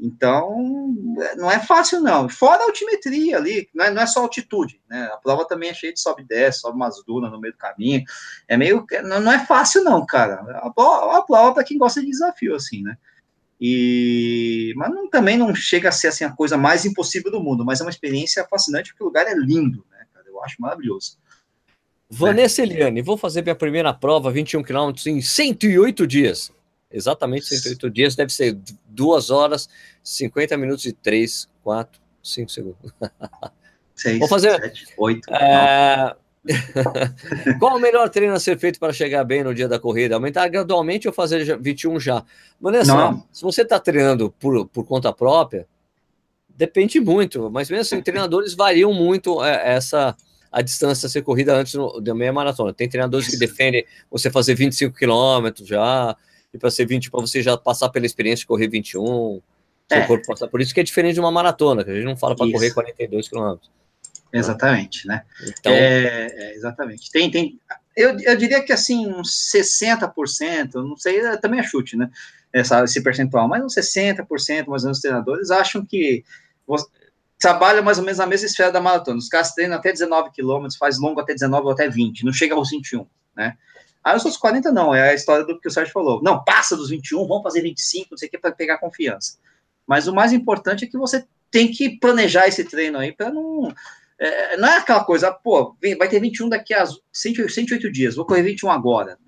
Então, não é fácil, não. Fora a altimetria ali, não é, não é só altitude, né? A prova também é cheia de sobe e desce, sobe umas dunas no meio do caminho. É meio. Não é fácil, não, cara. A prova, a prova para quem gosta de desafio, assim, né? E, mas não, também não chega a ser assim, a coisa mais impossível do mundo, mas é uma experiência fascinante porque o lugar é lindo, acho maravilhoso. Vanessa Eliane, vou fazer minha primeira prova, 21 quilômetros, em 108 dias. Exatamente 108 dias, deve ser 2 horas, 50 minutos e 3, 4, 5 segundos. *laughs* 6, vou fazer. 7, 8. É... *laughs* Qual o melhor treino a ser feito para chegar bem no dia da corrida? Aumentar gradualmente ou fazer 21 já? Vanessa, Não. se você está treinando por, por conta própria, depende muito, mas mesmo assim, *laughs* treinadores variam muito é, essa a distância a ser corrida antes da meia maratona. Tem treinadores Isso. que defendem você fazer 25 quilômetros já, e para ser 20, para você já passar pela experiência de correr 21. É. Passar. Por isso que é diferente de uma maratona, que a gente não fala para correr 42 quilômetros. Exatamente, né? Então, é, é, exatamente. Tem, tem, eu, eu diria que assim, uns 60%, não sei, é, também é chute, né? Essa, esse percentual, mas uns 60% mais ou menos os treinadores acham que trabalha mais ou menos na mesma esfera da maratona. Os caras treinam até 19 quilômetros, faz longo até 19 ou até 20, não chega aos 21, né? Aí os outros 40 não, é a história do que o Sérgio falou. Não, passa dos 21, vamos fazer 25, não sei o que, para pegar confiança. Mas o mais importante é que você tem que planejar esse treino aí para não é, não é aquela coisa, pô, vai ter 21 daqui a 108 dias, vou correr 21 agora.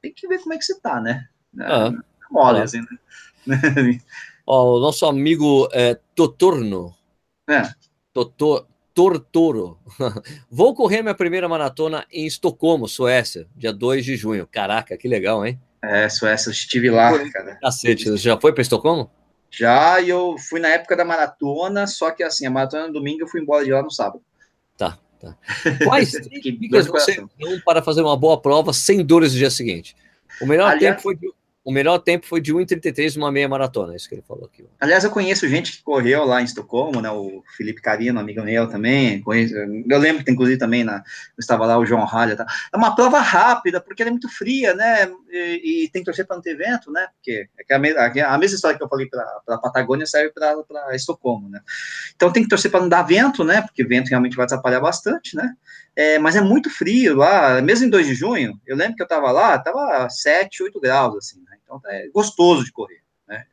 Tem que ver como é que você tá, né? Ah, Mole, assim, né? *laughs* Ó, o nosso amigo é, Totorno. É. Totor, Tortoro. *laughs* Vou correr minha primeira maratona em Estocolmo, Suécia, dia 2 de junho. Caraca, que legal, hein? É, Suécia, eu estive lá, cara. Cacete, você já foi para Estocolmo? Já, e eu fui na época da maratona, só que assim, a maratona no domingo eu fui embora de lá no sábado. Tá, tá. Quais *laughs* dicas você dão para fazer uma boa prova sem dores no dia seguinte? O melhor Aliás, tempo foi de o melhor tempo foi de 1,33 numa meia maratona, é isso que ele falou aqui. Aliás, eu conheço gente que correu lá em Estocolmo, né? O Felipe Carino, amigo meu também. Conheço, eu lembro que, inclusive, também na, estava lá o João Ralha. Tá? É uma prova rápida, porque ela é muito fria, né? E, e tem que torcer para não ter vento, né? Porque é a, mesma, a mesma história que eu falei para a Patagônia serve para Estocolmo, né? Então tem que torcer para não dar vento, né? Porque vento realmente vai atrapalhar bastante, né? É, mas é muito frio lá, mesmo em 2 de junho. Eu lembro que eu estava lá, estava 7, 8 graus, assim, né? Então é gostoso de correr, né?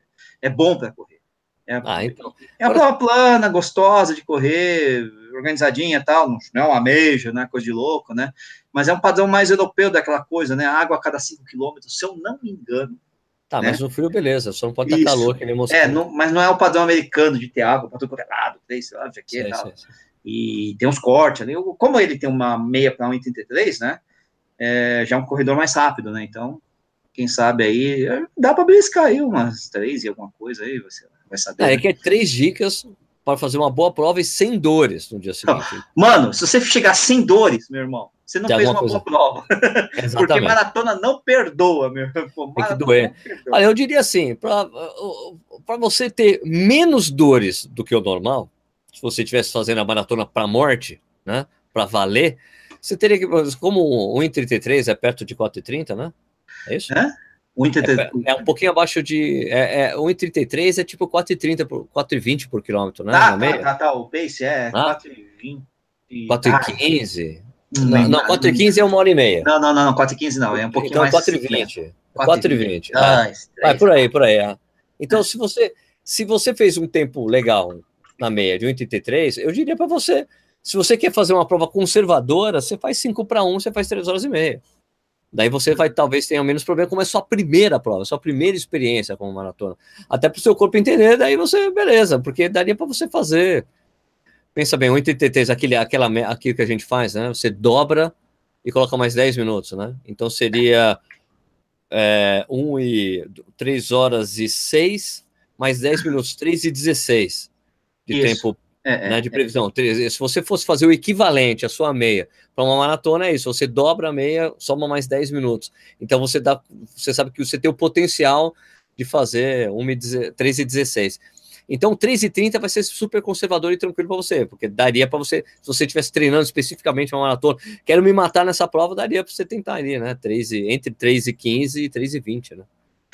É bom para correr. É, ah, então. é uma prova plana, gostosa de correr, organizadinha e tal, não é uma meja, não é coisa de louco, né? Mas é um padrão mais europeu daquela coisa, né? Água a cada 5 quilômetros, se eu não me engano. Tá, né? mas no frio, beleza, só não pode estar calor, que nem Moscou. É, não, mas não é o padrão americano de ter água para todo lado, três, sei lá, aqui e tal. E tem uns cortes ali. Como ele tem uma meia para 1,33, né? É, já é um corredor mais rápido, né? Então, quem sabe aí, dá para beliscar aí umas três e alguma coisa aí, você vai saber. É, né? é que é três dicas para fazer uma boa prova e sem dores no dia seguinte. Mano, se você chegar sem dores, meu irmão, você não Tem fez uma coisa... boa prova. *laughs* Porque maratona não perdoa, meu irmão. Tem que doer. Olha, eu diria assim, para você ter menos dores do que o normal, se você estivesse fazendo a maratona para morte, né, para valer, você teria que, como 1,33 é perto de 4,30, né? É isso? É? 1,33. É, é um pouquinho abaixo de. É, é, 1,33 é tipo 4,30 por 4,20 por quilômetro, né? Tá, tá, tá, tá, o pace é ah? 4,20. 4,15. Não, não 4,15 é uma hora e meia. Não, não, não, não 4,15 não, é um pouquinho então, mais. 4,20. 4,20. Ah, vai por aí, por aí. Ah. Então, é. se você se você fez um tempo legal na meia de 1,33, eu diria para você, se você quer fazer uma prova conservadora, você faz 5 para 1, você faz 3 horas e meia. Daí você vai talvez tenha menos problema, como é sua primeira prova, sua primeira experiência como maratona. Até para o seu corpo entender, daí você, beleza, porque daria para você fazer. Pensa bem, 83, aquele, aquela, aquilo que a gente faz, né? Você dobra e coloca mais 10 minutos, né? Então seria é, 1 e 3 horas e 6, mais 10 minutos, 3 e 16 de Isso. tempo é, né, de é. previsão. Se você fosse fazer o equivalente à sua meia para uma maratona, é isso. Você dobra a meia, soma mais 10 minutos. Então você dá, você sabe que você tem o potencial de fazer 3 e 16. Então, 3 e 30 vai ser super conservador e tranquilo para você, porque daria para você, se você estivesse treinando especificamente uma maratona, quero me matar nessa prova, daria para você tentar ali, né? 3 e, entre 3 e 15 e 3 e 20, né?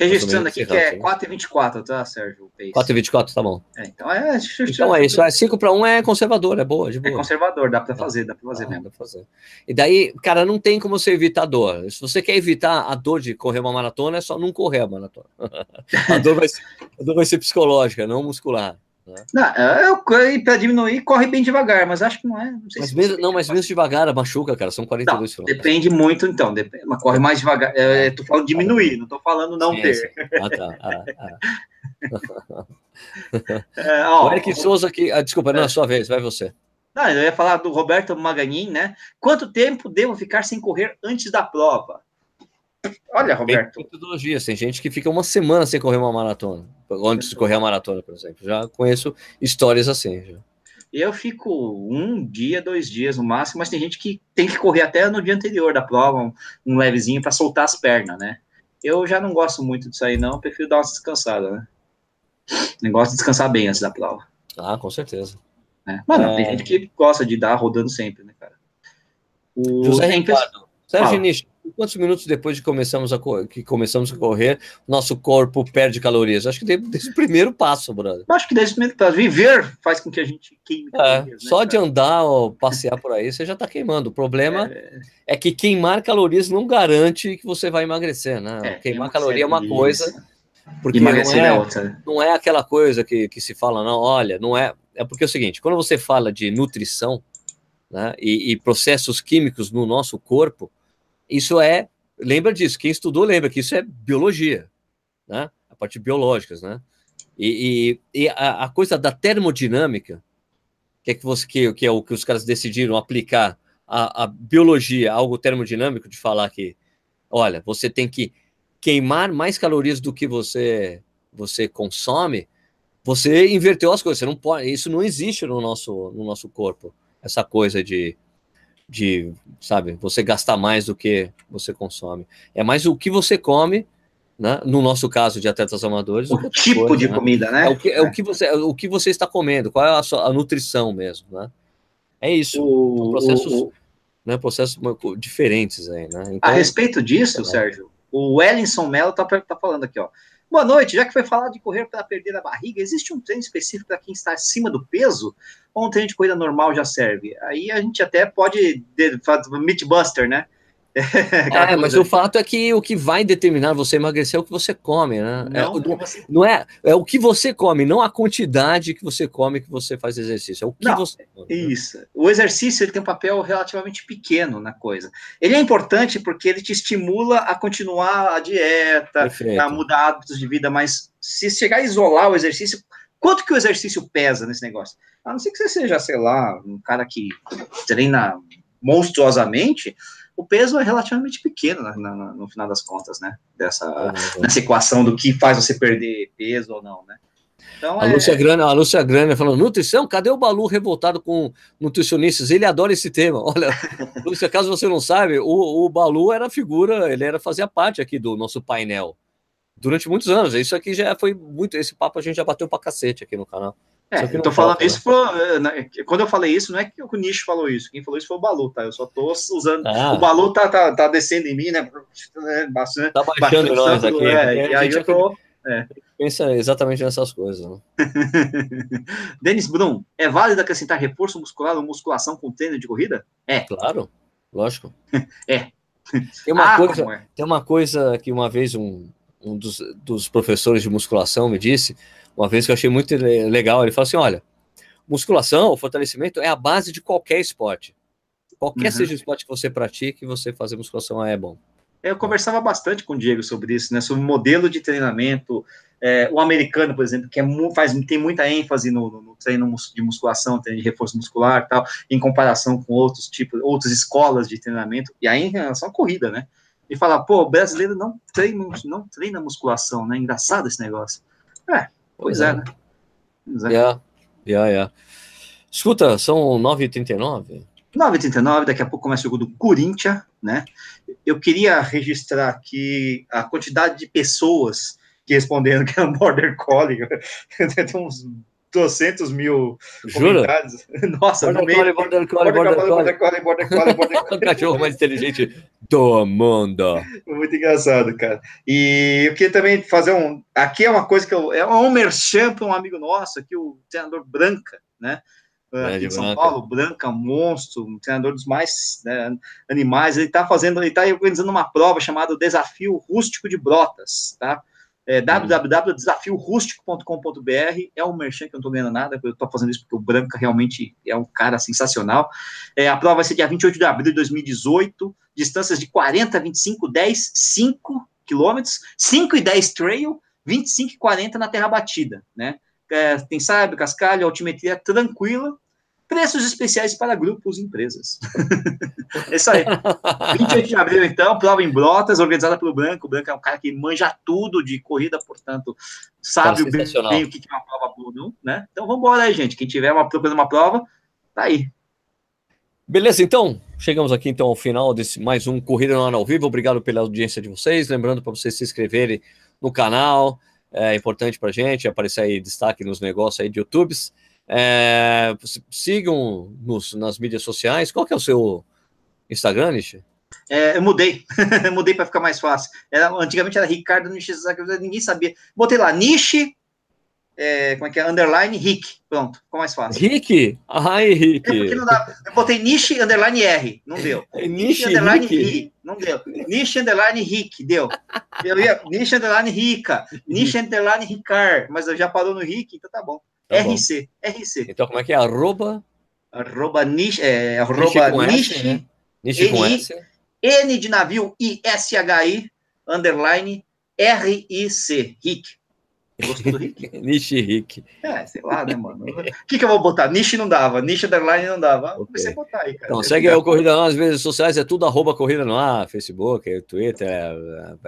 Registrando aqui que é 4,24, tá, Sérgio? 4,24, tá bom. É, então é, então é isso. É 5 para 1 é conservador, é boa, de é boa. É conservador, dá para fazer, dá para fazer ah, mesmo. Dá pra fazer. E daí, cara, não tem como você evitar a dor. Se você quer evitar a dor de correr uma maratona, é só não correr a maratona. *laughs* a, dor vai a dor vai ser psicológica, não muscular. Né? Não, é, para diminuir, corre bem devagar, mas acho que não é. Não, mas mesmo, não, mas mesmo devagar, machuca, cara, são 42 não, Depende muito, então, depende, mas corre mais devagar. É, é, tô falando diminuir, não tô falando não sim, ter. Sim. Ah, tá. Ah, ah. *laughs* é, ó, o Eric Souza aqui, ah, desculpa, não é a sua vez, vai você. Não, eu ia falar do Roberto Maganin, né? Quanto tempo devo ficar sem correr antes da prova? Olha, Roberto. Tem metodologias, tem gente que fica uma semana sem correr uma maratona, antes de correr a maratona, por exemplo. Já conheço histórias assim. Já. Eu fico um dia, dois dias no máximo, mas tem gente que tem que correr até no dia anterior da prova, um, um levezinho para soltar as pernas, né? Eu já não gosto muito disso aí, não, prefiro dar uma descansada, né? Negócio de descansar bem antes da prova. Ah, com certeza. É. Mas não, é... tem gente que gosta de dar rodando sempre, né, cara? O... José Ricardo, Sérgio Nish, quantos minutos depois de começamos a que começamos a correr, nosso corpo perde calorias? Acho que desde o primeiro passo, brother. Acho que desde o primeiro passo. Viver faz com que a gente queime é, calorias. É, só de andar ou passear por aí, você já está queimando. O problema é... é... que queimar calorias não garante que você vai emagrecer, né? É, queimar caloria é uma coisa. Porque não é, outra. não é aquela coisa que, que se fala, não, olha, não é. É porque é o seguinte, quando você fala de nutrição né, e, e processos químicos no nosso corpo, isso é, lembra disso, quem estudou lembra que isso é biologia, né? A parte biológicas, né? E, e, e a, a, coisa da termodinâmica, que é que você que, que é o que os caras decidiram aplicar a, a biologia, algo termodinâmico de falar que, olha, você tem que queimar mais calorias do que você você consome, você inverteu as coisas. Você não pode, isso não existe no nosso no nosso corpo. Essa coisa de de, sabe, você gastar mais do que você consome. É mais o que você come, né? No nosso caso de atletas amadores. O tipo coisa, de né? comida, né? É o, que, é, o que você, é o que você está comendo, qual é a, sua, a nutrição mesmo, né? É isso. O, processos, o, né, processos diferentes aí, né? Então, a respeito disso, é Sérgio, o Wellington Mello tá, tá falando aqui, ó. Boa noite. Já que foi falado de correr para perder a barriga, existe um treino específico para quem está acima do peso? Ou um treino de corrida normal já serve? Aí a gente até pode fazer Meatbuster, né? *laughs* é, mas o fato é que o que vai determinar você emagrecer é o que você come, né? É não, é, não, você... não é, é o que você come, não a quantidade que você come que você faz exercício, é o que não, você come. Né? Isso. Né? O exercício ele tem um papel relativamente pequeno na coisa. Ele é importante porque ele te estimula a continuar a dieta, Perfeito. a mudar hábitos de vida, mas se chegar a isolar o exercício, quanto que o exercício pesa nesse negócio? A não ser que você seja, sei lá, um cara que treina monstruosamente, o peso é relativamente pequeno na, na, no final das contas, né? Dessa, uhum. Nessa equação do que faz você perder peso ou não, né? Então, a, é... Lúcia Grana, a Lúcia Grana falando, nutrição, cadê o Balu revoltado com nutricionistas? Ele adora esse tema. *laughs* Olha, Lúcia, caso você não sabe, o, o Balu era figura, ele era fazia parte aqui do nosso painel durante muitos anos. Isso aqui já foi muito, esse papo a gente já bateu pra cacete aqui no canal. É, eu tô falando isso, foi, eh, né, quando eu falei isso, não é que o Nicho falou isso, quem falou isso foi o Balu, tá? Eu só tô usando, ah. o Balu tá, tá, tá descendo em mim, né? Bastante, tá baixando nós aqui. É, e aí eu tô... É. Pensa exatamente nessas coisas. Né? *laughs* Denis Brum, é válido acrescentar reforço muscular ou musculação com treino de corrida? É. Claro, lógico. *laughs* é. Tem uma, ah, coisa, é. tem uma coisa que uma vez um, um dos, dos professores de musculação me disse, uma vez que eu achei muito legal. Ele falou assim: olha, musculação, fortalecimento é a base de qualquer esporte. Qualquer uhum. seja o esporte que você pratique, você fazer musculação é bom. Eu conversava bastante com o Diego sobre isso, né? Sobre o modelo de treinamento. É, o americano, por exemplo, que é, faz, tem muita ênfase no, no, no, treino de musculação, treino de reforço muscular tal, em comparação com outros tipos, outras escolas de treinamento, e aí em relação à corrida, né? E falar, pô, o brasileiro não treina, não treina musculação, né? Engraçado esse negócio. É, Pois é, né? Pois é. Yeah, yeah, yeah. Escuta, são 9h39? 9h39, daqui a pouco começa o jogo do Corinthians, né? Eu queria registrar aqui a quantidade de pessoas que responderam que é um Border Collie. *laughs* Tem uns 200 mil Jura? comentários. *laughs* Nossa, border no meio... Border Collie, Border Collie, Border Collie, Border *laughs* Collie, Border Collie. O cachorro mais inteligente do mundo. Muito engraçado, cara. E eu queria também fazer um... Aqui é uma coisa que eu... É um merchan para um amigo nosso aqui, o treinador Branca, né? Aqui em São Branca. Paulo, Branca, monstro, um treinador dos mais né, animais. Ele está fazendo, ele está organizando uma prova chamada Desafio Rústico de Brotas, tá? É, www.desafiorústico.com.br é um merchan que eu não estou ganhando nada, eu estou fazendo isso porque o Branca realmente é um cara sensacional. É, a prova vai ser dia 28 de abril de 2018, distâncias de 40, 25, 10, 5 quilômetros, 5 e 10 trail, 25 e 40 na terra batida, né? É, tem sabe, cascalho, altimetria tranquila, preços especiais para grupos e empresas. *laughs* é isso aí. 28 de abril, então, prova em Brotas, organizada pelo Branco. O Branco é um cara que manja tudo de corrida, portanto, sabe bem, bem, o que é uma prova boa, não, né? Então, vamos embora aí, gente. Quem tiver uma, procurando uma prova, tá aí. Beleza, então, chegamos aqui então ao final desse mais um Corrida no Ar ao Vivo. Obrigado pela audiência de vocês. Lembrando para vocês se inscreverem no canal, é importante para gente, aparecer aí destaque nos negócios aí de YouTubes. É, sigam nos, nas mídias sociais. Qual que é o seu Instagram, Nishi? É, eu mudei, *laughs* mudei para ficar mais fácil. Era, antigamente era Ricardo Nishi, ninguém sabia. Botei lá, Nishi é, como é que é? Underline Rick. Pronto, ficou mais fácil. Rick? Ai, Rick. É não dá. Eu botei niche underline R, não deu. *laughs* É, niche, underline Rick. não deu. Niche underline Rick, deu. Eu ia, niche underline Rica, niche underline Ricard, mas eu já parou no Rick, então tá bom. Tá RC, bom. RC. Então como é que é? Arroba? Arroba niche, é, arroba niche, niche, né? niche com S. N de navio, I-S-H-I, underline R-I-C, Rick. Gostou do Rick? *laughs* Niche Rick. É, sei lá, né, mano? O que, que eu vou botar? Niche não dava, niche underline não dava. Okay. Comecei a botar aí, cara. Então, segue o Corrida no Ar nas redes sociais, é tudo arroba Corrida no Ar, Facebook, Twitter,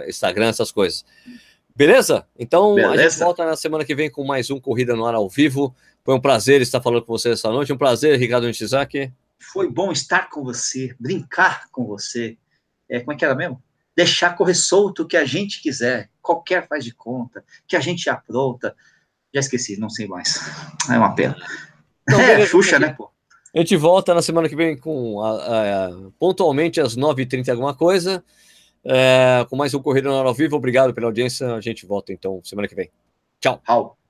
Instagram, essas coisas. Beleza? Então Beleza. a gente volta na semana que vem com mais um Corrida no Ar ao vivo. Foi um prazer estar falando com você essa noite. Um prazer, Ricardo Nishizaki. Foi bom estar com você, brincar com você. É, como é que era mesmo? deixar correr solto o que a gente quiser, qualquer faz de conta, que a gente apronta. Já esqueci, não sei mais. É uma pena. Então, é, Xuxa, né, pô? A gente volta na semana que vem com a, a, a, pontualmente às 9h30 alguma coisa. É, com mais um Corrida no Ar ao Vivo. Obrigado pela audiência. A gente volta então semana que vem. Tchau. Tchau.